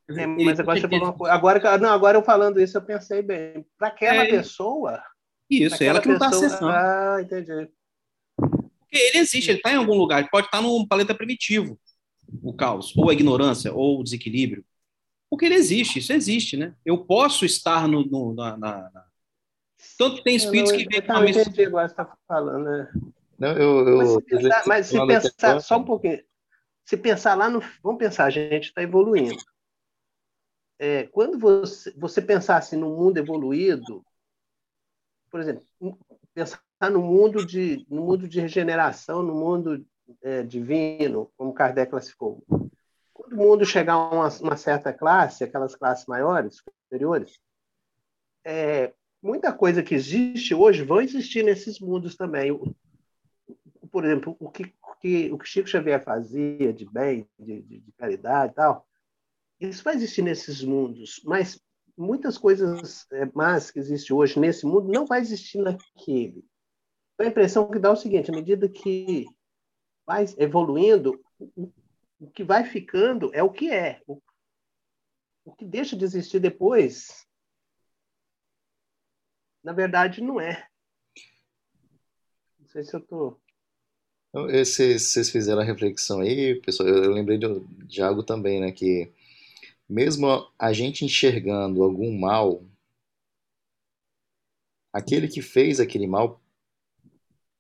É, mas agora você falou uma coisa. Agora, não, agora eu falando isso, eu pensei bem. Para aquela É, pessoa. Isso, é ela que não está pessoa- acessando. Ah, entendi. Ele existe, ele está em algum lugar, ele pode estar num planeta primitivo, o caos, ou a ignorância, ou o desequilíbrio. Porque ele existe, isso existe, né? Eu posso estar no, no- na, na- na- Tanto que tem espíritos Eu que não- vêm eu com a que você está falando. Né? Não, eu, eu, Mas se pensar, mas se pensar só um pouquinho. se pensar lá no. Vamos pensar, a gente está evoluindo. É, quando você, você pensar assim, no mundo evoluído, por exemplo, pensar no mundo de, no mundo de regeneração, no mundo é, divino, como Kardec classificou. Quando o mundo chegar a uma, uma certa classe, aquelas classes maiores, superiores, é, muita coisa que existe hoje vai existir nesses mundos também. Por exemplo, o que, que, o que Chico Xavier fazia de bem, de, de, de caridade e tal, isso vai existir nesses mundos, mas muitas coisas é, más que existem hoje nesse mundo não vai existir naquele. A impressão que dá é o seguinte: à medida que vai evoluindo, o, que vai ficando é o que é. O, que deixa de existir depois, na verdade, não é. Não sei se eu estou. Vocês fizeram a reflexão aí, pessoal. Eu lembrei de, de algo também, né? Que mesmo a gente enxergando algum mal, aquele que fez aquele mal,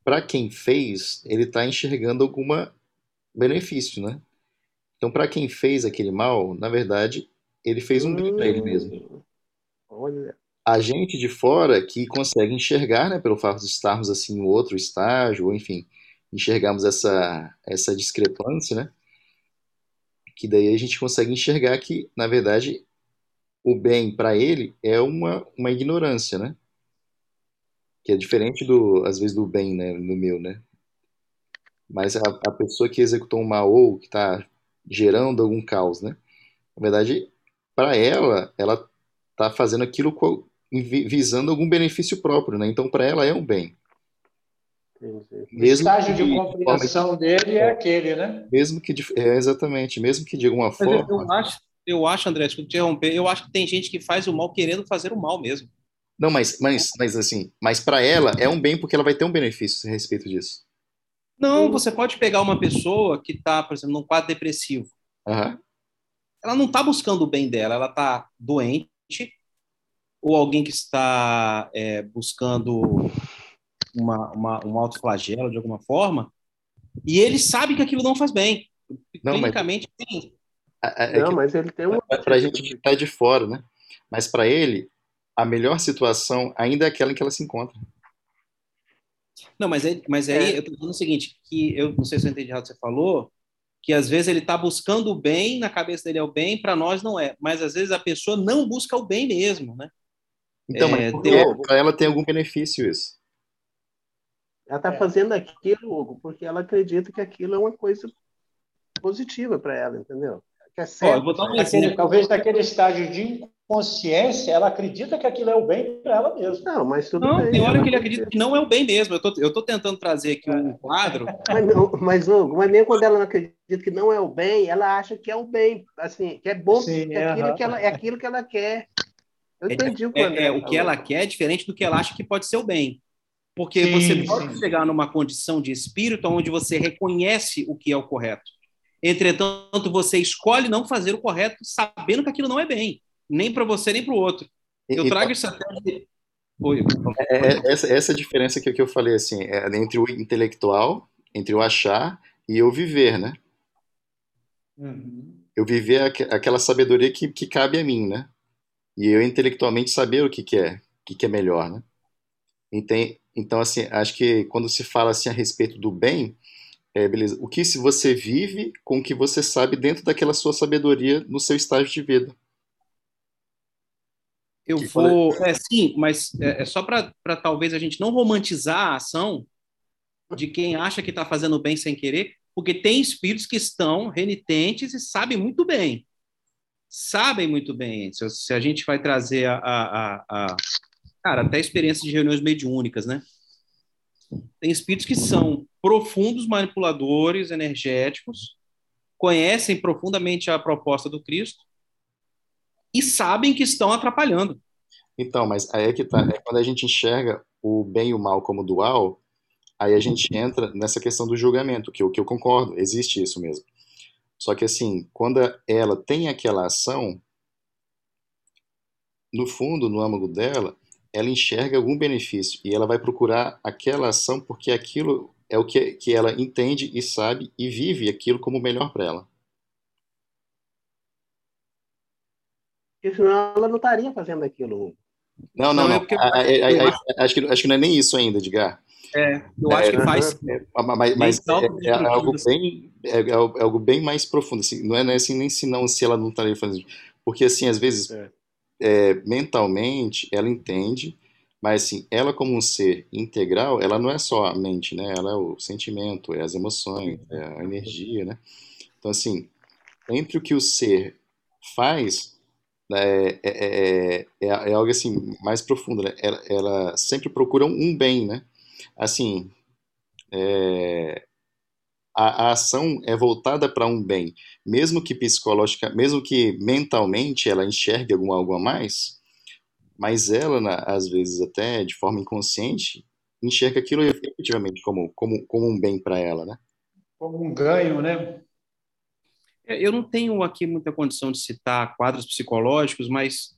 para quem fez, ele está enxergando algum benefício, né? Então, para quem fez aquele mal, na verdade, ele fez um bem para ele mesmo. Olha. A gente de fora que consegue enxergar, né, pelo fato de estarmos assim em outro estágio, ou enfim, enxergarmos essa, essa discrepância, né? Que daí a gente consegue enxergar que, na verdade, o bem para ele é uma, uma ignorância, né? Que é diferente do, às vezes, do bem, né, no meu, né? Mas a, a pessoa que executou um mal ou que está gerando algum caos, né? Na verdade, para ela, ela está fazendo aquilo visando algum benefício próprio, né? Então, para ela é um bem. Mesmo o estágio de, de compreensão dele é aquele, né? Mesmo que é, exatamente, mesmo que de alguma Mas forma. Eu acho, eu acho, André, desculpa te interromper, eu acho que tem gente que faz o mal querendo fazer o mal mesmo. Não, mas, mas, mas assim, mas para ela é um bem porque ela vai ter um benefício a respeito disso. Não, você pode pegar uma pessoa que está, por exemplo, num quadro depressivo. Uhum. Ela não está buscando o bem dela, ela está doente, ou alguém que está é, buscando uma, uma, um autoflagelo de alguma forma, e ele sabe que aquilo não faz bem. Não, Clinicamente, mas... sim. É, é não, mas ele tem uma. Para a gente que está de fora, né? Mas para ele, a melhor situação ainda é aquela em que ela se encontra. Não, mas aí, mas aí é. eu estou dizendo o seguinte, que eu não sei se eu entendi errado o que você falou, que às vezes ele está buscando o bem, na cabeça dele é o bem, para nós não é. Mas às vezes a pessoa não busca o bem mesmo, né? Então, é, tem... para ela tem algum benefício isso. Ela está é. fazendo aquilo, Hugo, porque ela acredita que aquilo é uma coisa positiva para ela, entendeu? Que é certo. Ó, um aquele, talvez naquele estágio de inconsciência, ela acredita que aquilo é o bem para ela mesma. Não, mas tudo não, bem. Tem hora que ele acredita que não é o bem mesmo. Eu tô, eu tô tentando trazer aqui um quadro. Mas, não, mas, Hugo, mas mesmo quando ela não acredita que não é o bem, ela acha que é o bem, assim, que é bom, Sim, que é, aquilo que ela, é aquilo que ela quer. Eu é entendi o que é, é, o que ela quer é diferente do que ela acha que pode ser o bem. Porque sim, você pode sim. chegar numa condição de espírito onde você reconhece o que é o correto. Entretanto, você escolhe não fazer o correto sabendo que aquilo não é bem, nem para você nem para o outro. Eu e, trago isso até de... Oi, é, é, essa, essa diferença que, que eu falei assim, é entre o intelectual, entre o achar e o viver, né? Uhum. Eu viver aquela sabedoria que, que cabe a mim, né? E eu intelectualmente saber o que, que é, o que, que é melhor, né? Então, então, assim, acho que quando se fala assim a respeito do bem, é, beleza, o que se você vive com o que você sabe dentro daquela sua sabedoria no seu estágio de vida. Eu que vou. É, sim, mas é, é só para talvez a gente não romantizar a ação de quem acha que está fazendo bem sem querer, porque tem espíritos que estão renitentes e sabem muito bem. Sabem muito bem. Se, se a gente vai trazer a, a, a, cara, até experiência de reuniões mediúnicas, né? Tem espíritos que são profundos manipuladores energéticos, conhecem profundamente a proposta do Cristo e sabem que estão atrapalhando. Então, mas aí é que tá. É quando a gente enxerga o bem e o mal como dual, aí a gente entra nessa questão do julgamento, que, que eu concordo, existe isso mesmo. Só que assim, quando ela tem aquela ação, no fundo, no âmago dela, ela enxerga algum benefício e ela vai procurar aquela ação porque aquilo é o que, que ela entende e sabe e vive aquilo como melhor para ela. Porque senão ela não estaria fazendo aquilo. Não, não, Não, não. é porque- A- a- a- a- acho, que, acho que não é nem isso ainda, Edgar. É, eu acho que É, faz. Mas, mas Bem é, é algo bem é, é algo é bem mais profundo assim não é, é assim nem se não se ela não estaria fazendo porque assim às vezes É. é, mentalmente ela entende mas assim ela como um ser integral ela não é só a mente né ela é o sentimento é as emoções é a energia né então assim entre o que o ser faz é, é, é, é, é algo assim mais profundo né? ela, ela sempre procura um bem né assim é, a, a ação é voltada para um bem, mesmo que psicológica, mesmo que mentalmente ela enxergue algum algo a mais, mas ela, na- às vezes até de forma inconsciente, enxerga aquilo efetivamente como, como, como um bem para ela, né? Como um ganho, né? É, Eu não tenho aqui muita condição de citar quadros psicológicos, mas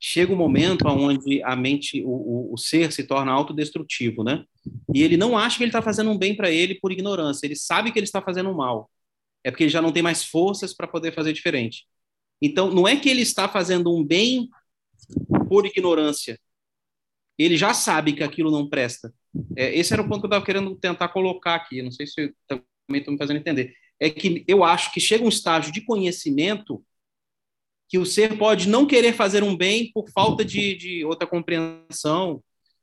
chega um momento onde a mente, o, o, ser se torna autodestrutivo, né? E ele não acha que ele está fazendo um bem para ele por ignorância, ele sabe que ele está fazendo um mal. É porque ele já não tem mais forças para poder fazer diferente. Então, não é que ele está fazendo um bem por ignorância. Ele já sabe que aquilo não presta. É, esse era o ponto que eu estava querendo tentar colocar aqui. Não sei se também estou me fazendo entender é que eu acho que chega um estágio de conhecimento que o ser pode não querer fazer um bem por falta de, de outra compreensão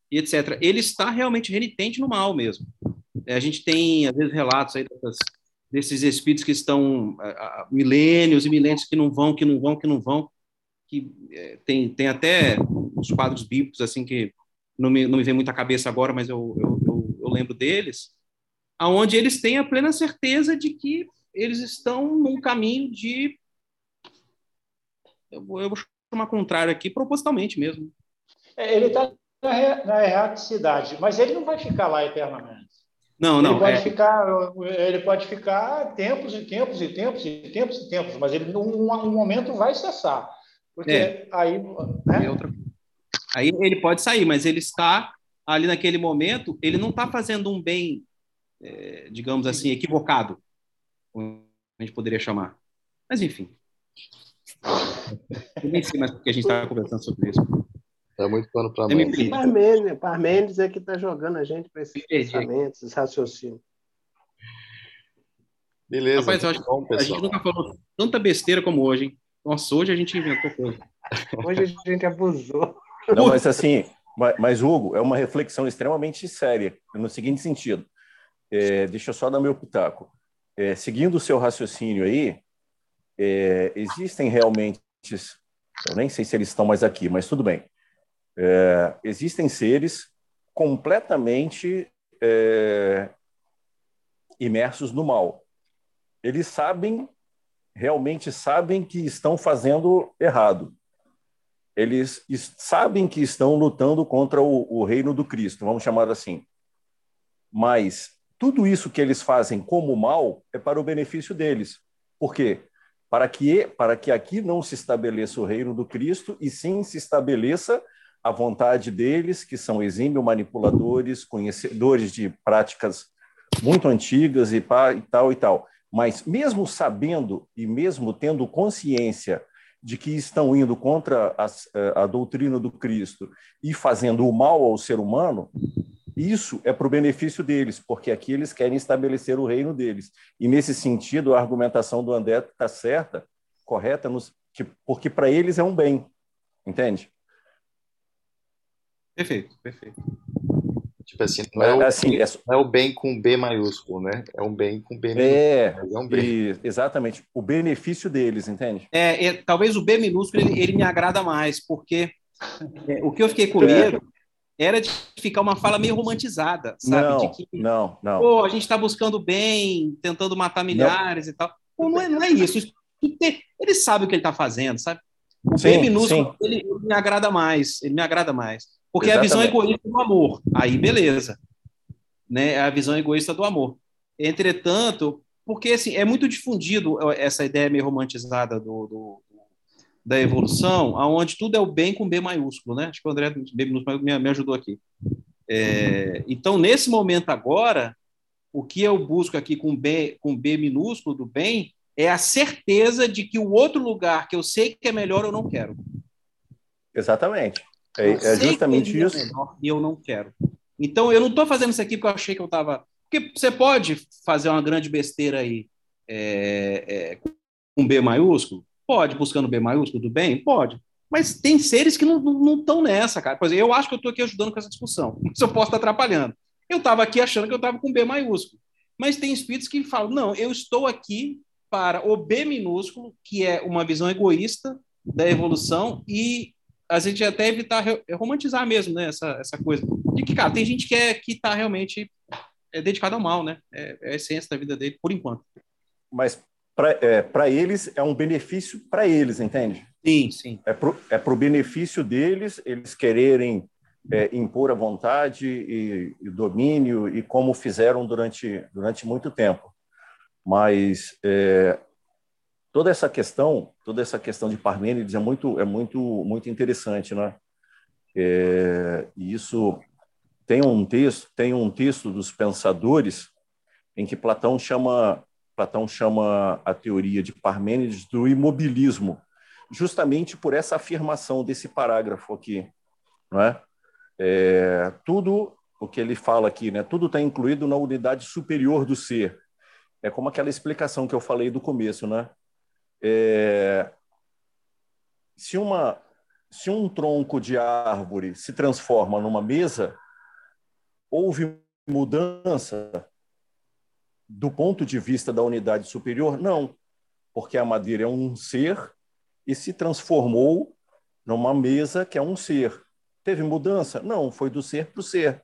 e etc. Ele está realmente renitente no mal mesmo. É, A gente tem, às vezes, relatos aí dessas, desses espíritos que estão ah, milênios e milênios que não vão, que não vão, que não vão, que é, tem, tem até os quadros bíblicos assim que não me, não me vem muito à cabeça agora, mas eu, eu, eu, eu lembro deles, aonde eles têm a plena certeza de que eles estão num caminho de eu vou, eu vou chamar contrário aqui propositalmente mesmo. É, Ele está na, na erraticidade, mas ele não vai ficar lá eternamente. Não, ele não, pode é, ficar, ele pode ficar tempos e tempos e tempos e tempos e tempos, mas ele num um momento vai cessar, porque É. aí, é né? outra Aí ele pode sair, mas ele está ali naquele momento, ele não está fazendo um bem, é, digamos assim, equivocado, como a gente poderia chamar. Mas enfim. Eu nem sei mais porque a gente estava conversando sobre isso. É muito pano para manga. perdi. Parmênides, Parmênides é que está jogando a gente para esses pensamentos, esses raciocínios. Beleza, Rapaz, eu acho bom, A gente nunca falou tanta besteira como hoje, hein? Nossa, hoje a gente inventou coisa. Hoje a gente abusou. Não, mas assim, mas, mas, Hugo, é uma reflexão extremamente séria, no seguinte sentido. É, deixa eu só dar meu pitaco. É, seguindo o seu raciocínio aí, é, existem realmente, eu nem sei se eles estão mais aqui, mas tudo bem. É, existem seres completamente é, imersos no mal. Eles sabem, realmente sabem que estão fazendo errado eles sabem que estão lutando contra o, o, reino do Cristo, vamos chamar assim. Mas tudo isso que eles fazem como mal é para o benefício deles. Por quê? Para que, para que aqui não se estabeleça o reino do Cristo e sim se estabeleça a vontade deles, que são exímios manipuladores, conhecedores de práticas muito antigas e, pá, e tal e tal. Mas mesmo sabendo e mesmo tendo consciência de que estão indo contra a, a, doutrina do Cristo e fazendo o mal ao ser humano, isso é para o benefício deles, porque aqui eles querem estabelecer o reino deles. E nesse sentido, a argumentação do André está certa, correta, nos, porque para eles é um bem, entende? Perfeito, perfeito. Tipo assim, não é, o, assim, é, não é o bem com B maiúsculo, né? É um bem com B minúsculo. É, é um bem. E, exatamente. O benefício deles, entende? É, é talvez o B minúsculo ele, ele me agrada mais, porque é, o que eu fiquei com medo era de ficar uma fala meio romantizada, sabe? Não, de que, não, não. Pô, a gente está buscando bem, tentando matar milhares não. e tal. Pô, não é, não é isso. Ele sabe o que ele está fazendo, sabe? O sim, B minúsculo ele, ele, me agrada mais, ele me agrada mais. Porque Exatamente. é a visão egoísta do amor. Aí, beleza. Né? É a visão egoísta do amor. Entretanto, porque assim, é muito difundido essa ideia meio romantizada do, do da evolução, aonde tudo é o bem com B maiúsculo, né? Acho que o André me, me ajudou aqui. É, então, nesse momento agora, o que eu busco aqui com B, com B minúsculo do bem é a certeza de que o outro lugar que eu sei que é melhor eu não quero. Exatamente. É, é justamente é isso. e eu não quero. Então, eu não estou fazendo isso aqui porque eu achei que eu estava. Porque você pode fazer uma grande besteira aí é, é, com B maiúsculo? Pode, buscando B maiúsculo do bem? Pode. Mas tem seres que não estão nessa, cara. Exemplo, eu acho que eu estou aqui ajudando com essa discussão, mas eu posso estar atrapalhando. Eu estava aqui achando que eu estava com B maiúsculo. Mas tem espíritos que falam: não, eu estou aqui para o B minúsculo, que é uma visão egoísta da evolução, e a gente até evitar romantizar mesmo né, essa, essa coisa. De que, cara, tem gente que é, está realmente é dedicado ao mal, né? É, é, a essência da vida dele, por enquanto. Mas para é, eles é um benefício para eles, entende? Sim, sim. É para o é benefício deles, eles quererem é, impor a vontade e, e, domínio, e como fizeram durante, durante muito tempo. Mas é, toda essa questão, toda essa questão de Parmênides é muito, é muito, muito interessante, né? É, e isso tem um texto, tem um texto dos pensadores em que Platão chama Platão chama a teoria de Parmênides do imobilismo, justamente por essa afirmação desse parágrafo aqui, não é? é tudo o que ele fala aqui, né? Tudo está incluído na unidade superior do ser. É como aquela explicação que eu falei do começo, né? É, se, uma, se um tronco de árvore se transforma numa mesa, houve mudança do ponto de vista da unidade superior? Não, porque a madeira é um ser e se transformou numa mesa que é um ser. Teve mudança? Não, foi do ser para o ser.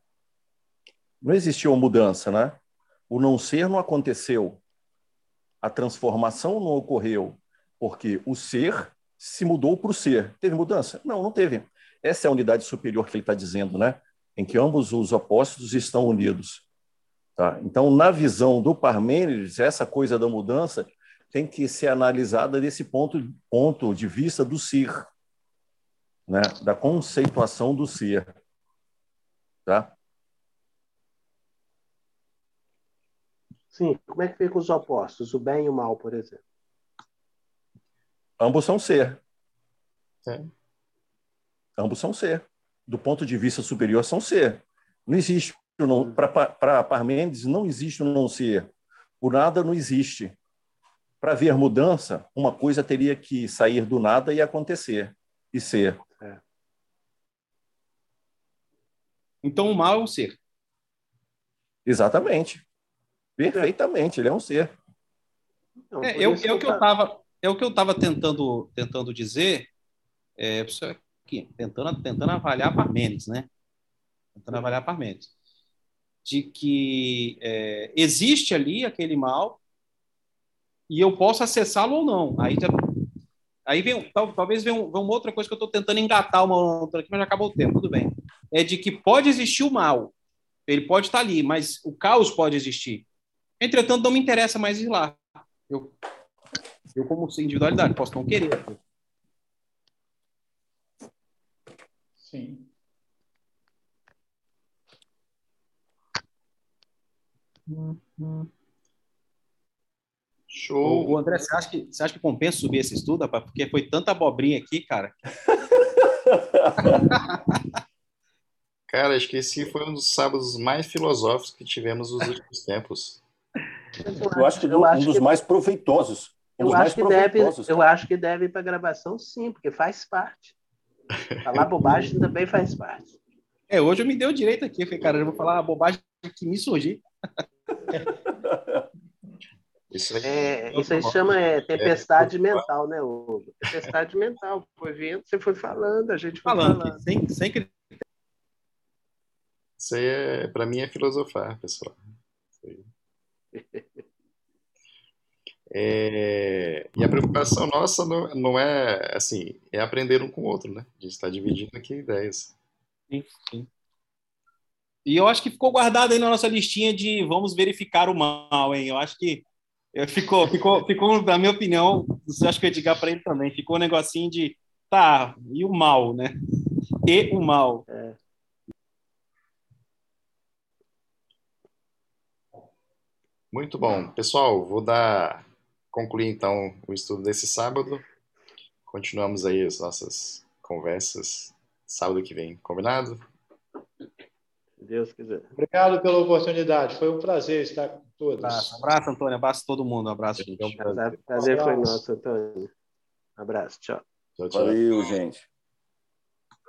Não existiu mudança, né? O não ser não aconteceu. A transformação não ocorreu porque o ser se mudou para o ser. Teve mudança? Não, não teve. Essa é a unidade superior que ele está dizendo, né? Em que ambos os opostos estão unidos. Tá? Então, na visão do Parmênides, essa coisa da mudança tem que ser analisada desse ponto, ponto de vista do ser, né? da conceituação do ser. Tá? Sim, como é que fica os opostos, o bem e o mal, por exemplo? Ambos são ser. É. Ambos são ser. Do ponto de vista superior, são ser. Não existe. Para Parmênides, não existe o um não ser. O nada não existe. Para haver mudança, uma coisa teria que sair do nada e acontecer, e ser. É. Então, o mal é um ser. Exatamente. Perfeitamente, ele é um ser. Não, é, eu, é o que eu estava é o que eu estava tentando, tentando dizer, é, aqui, tentando, tentando avaliar Parmênides, né? Tentando avaliar Parmênides. De que é, existe ali aquele mal e eu posso acessá-lo ou não. Aí, já, aí vem, tal, talvez venha, um, uma outra coisa que eu estou tentando engatar uma outra aqui, mas já acabou o tempo, tudo bem. É de que pode existir o mal, ele pode estar ali, mas o caos pode existir. Entretanto, não me interessa mais ir lá. Eu eu, como individualidade, posso não querer. Sim. Show. O André, você acha, que, você acha que compensa subir esse estudo, rapaz? Porque foi tanta abobrinha aqui, cara. cara, acho que esse foi um dos sábados mais filosóficos que tivemos nos últimos tempos. Eu acho que um dos mais proveitosos. Um eu acho, que deve, eu acho que deve ir para gravação, sim, porque faz parte. Falar bobagem também faz parte. É, hoje eu me dei o direito aqui. Eu falei, cara, eu vou falar uma bobagem que me surgiu. Isso aí, é, isso aí chama é, tempestade é, mental, né, Hugo? Tempestade mental. Foi vendo, você foi falando, a gente foi falando. falando. Sem, sem... Isso aí, é, para mim, é filosofar, pessoal. Isso aí. É, e a preocupação nossa não, não, é assim, é aprender um com o outro, né? A gente está dividindo aqui ideias. Sim, sim. E eu acho que ficou guardado aí na nossa listinha de vamos verificar o mal, hein? Eu acho que ficou, ficou, ficou, na minha opinião, acho que eu ia dizer para ele também, ficou um negocinho de tá, e o mal, né? E o mal. É. Muito bom. Pessoal, vou dar concluir então o estudo desse sábado. Continuamos aí as nossas conversas sábado que vem, combinado? Se Deus quiser. Obrigado pela oportunidade. Foi um prazer estar com todos. Abraço, abraço Antônio. Abraço a todo mundo. Abraço, gente. Prazer, prazer foi nosso, Antônio. Abraço, tchau. Tchau, tchau. Valeu, gente.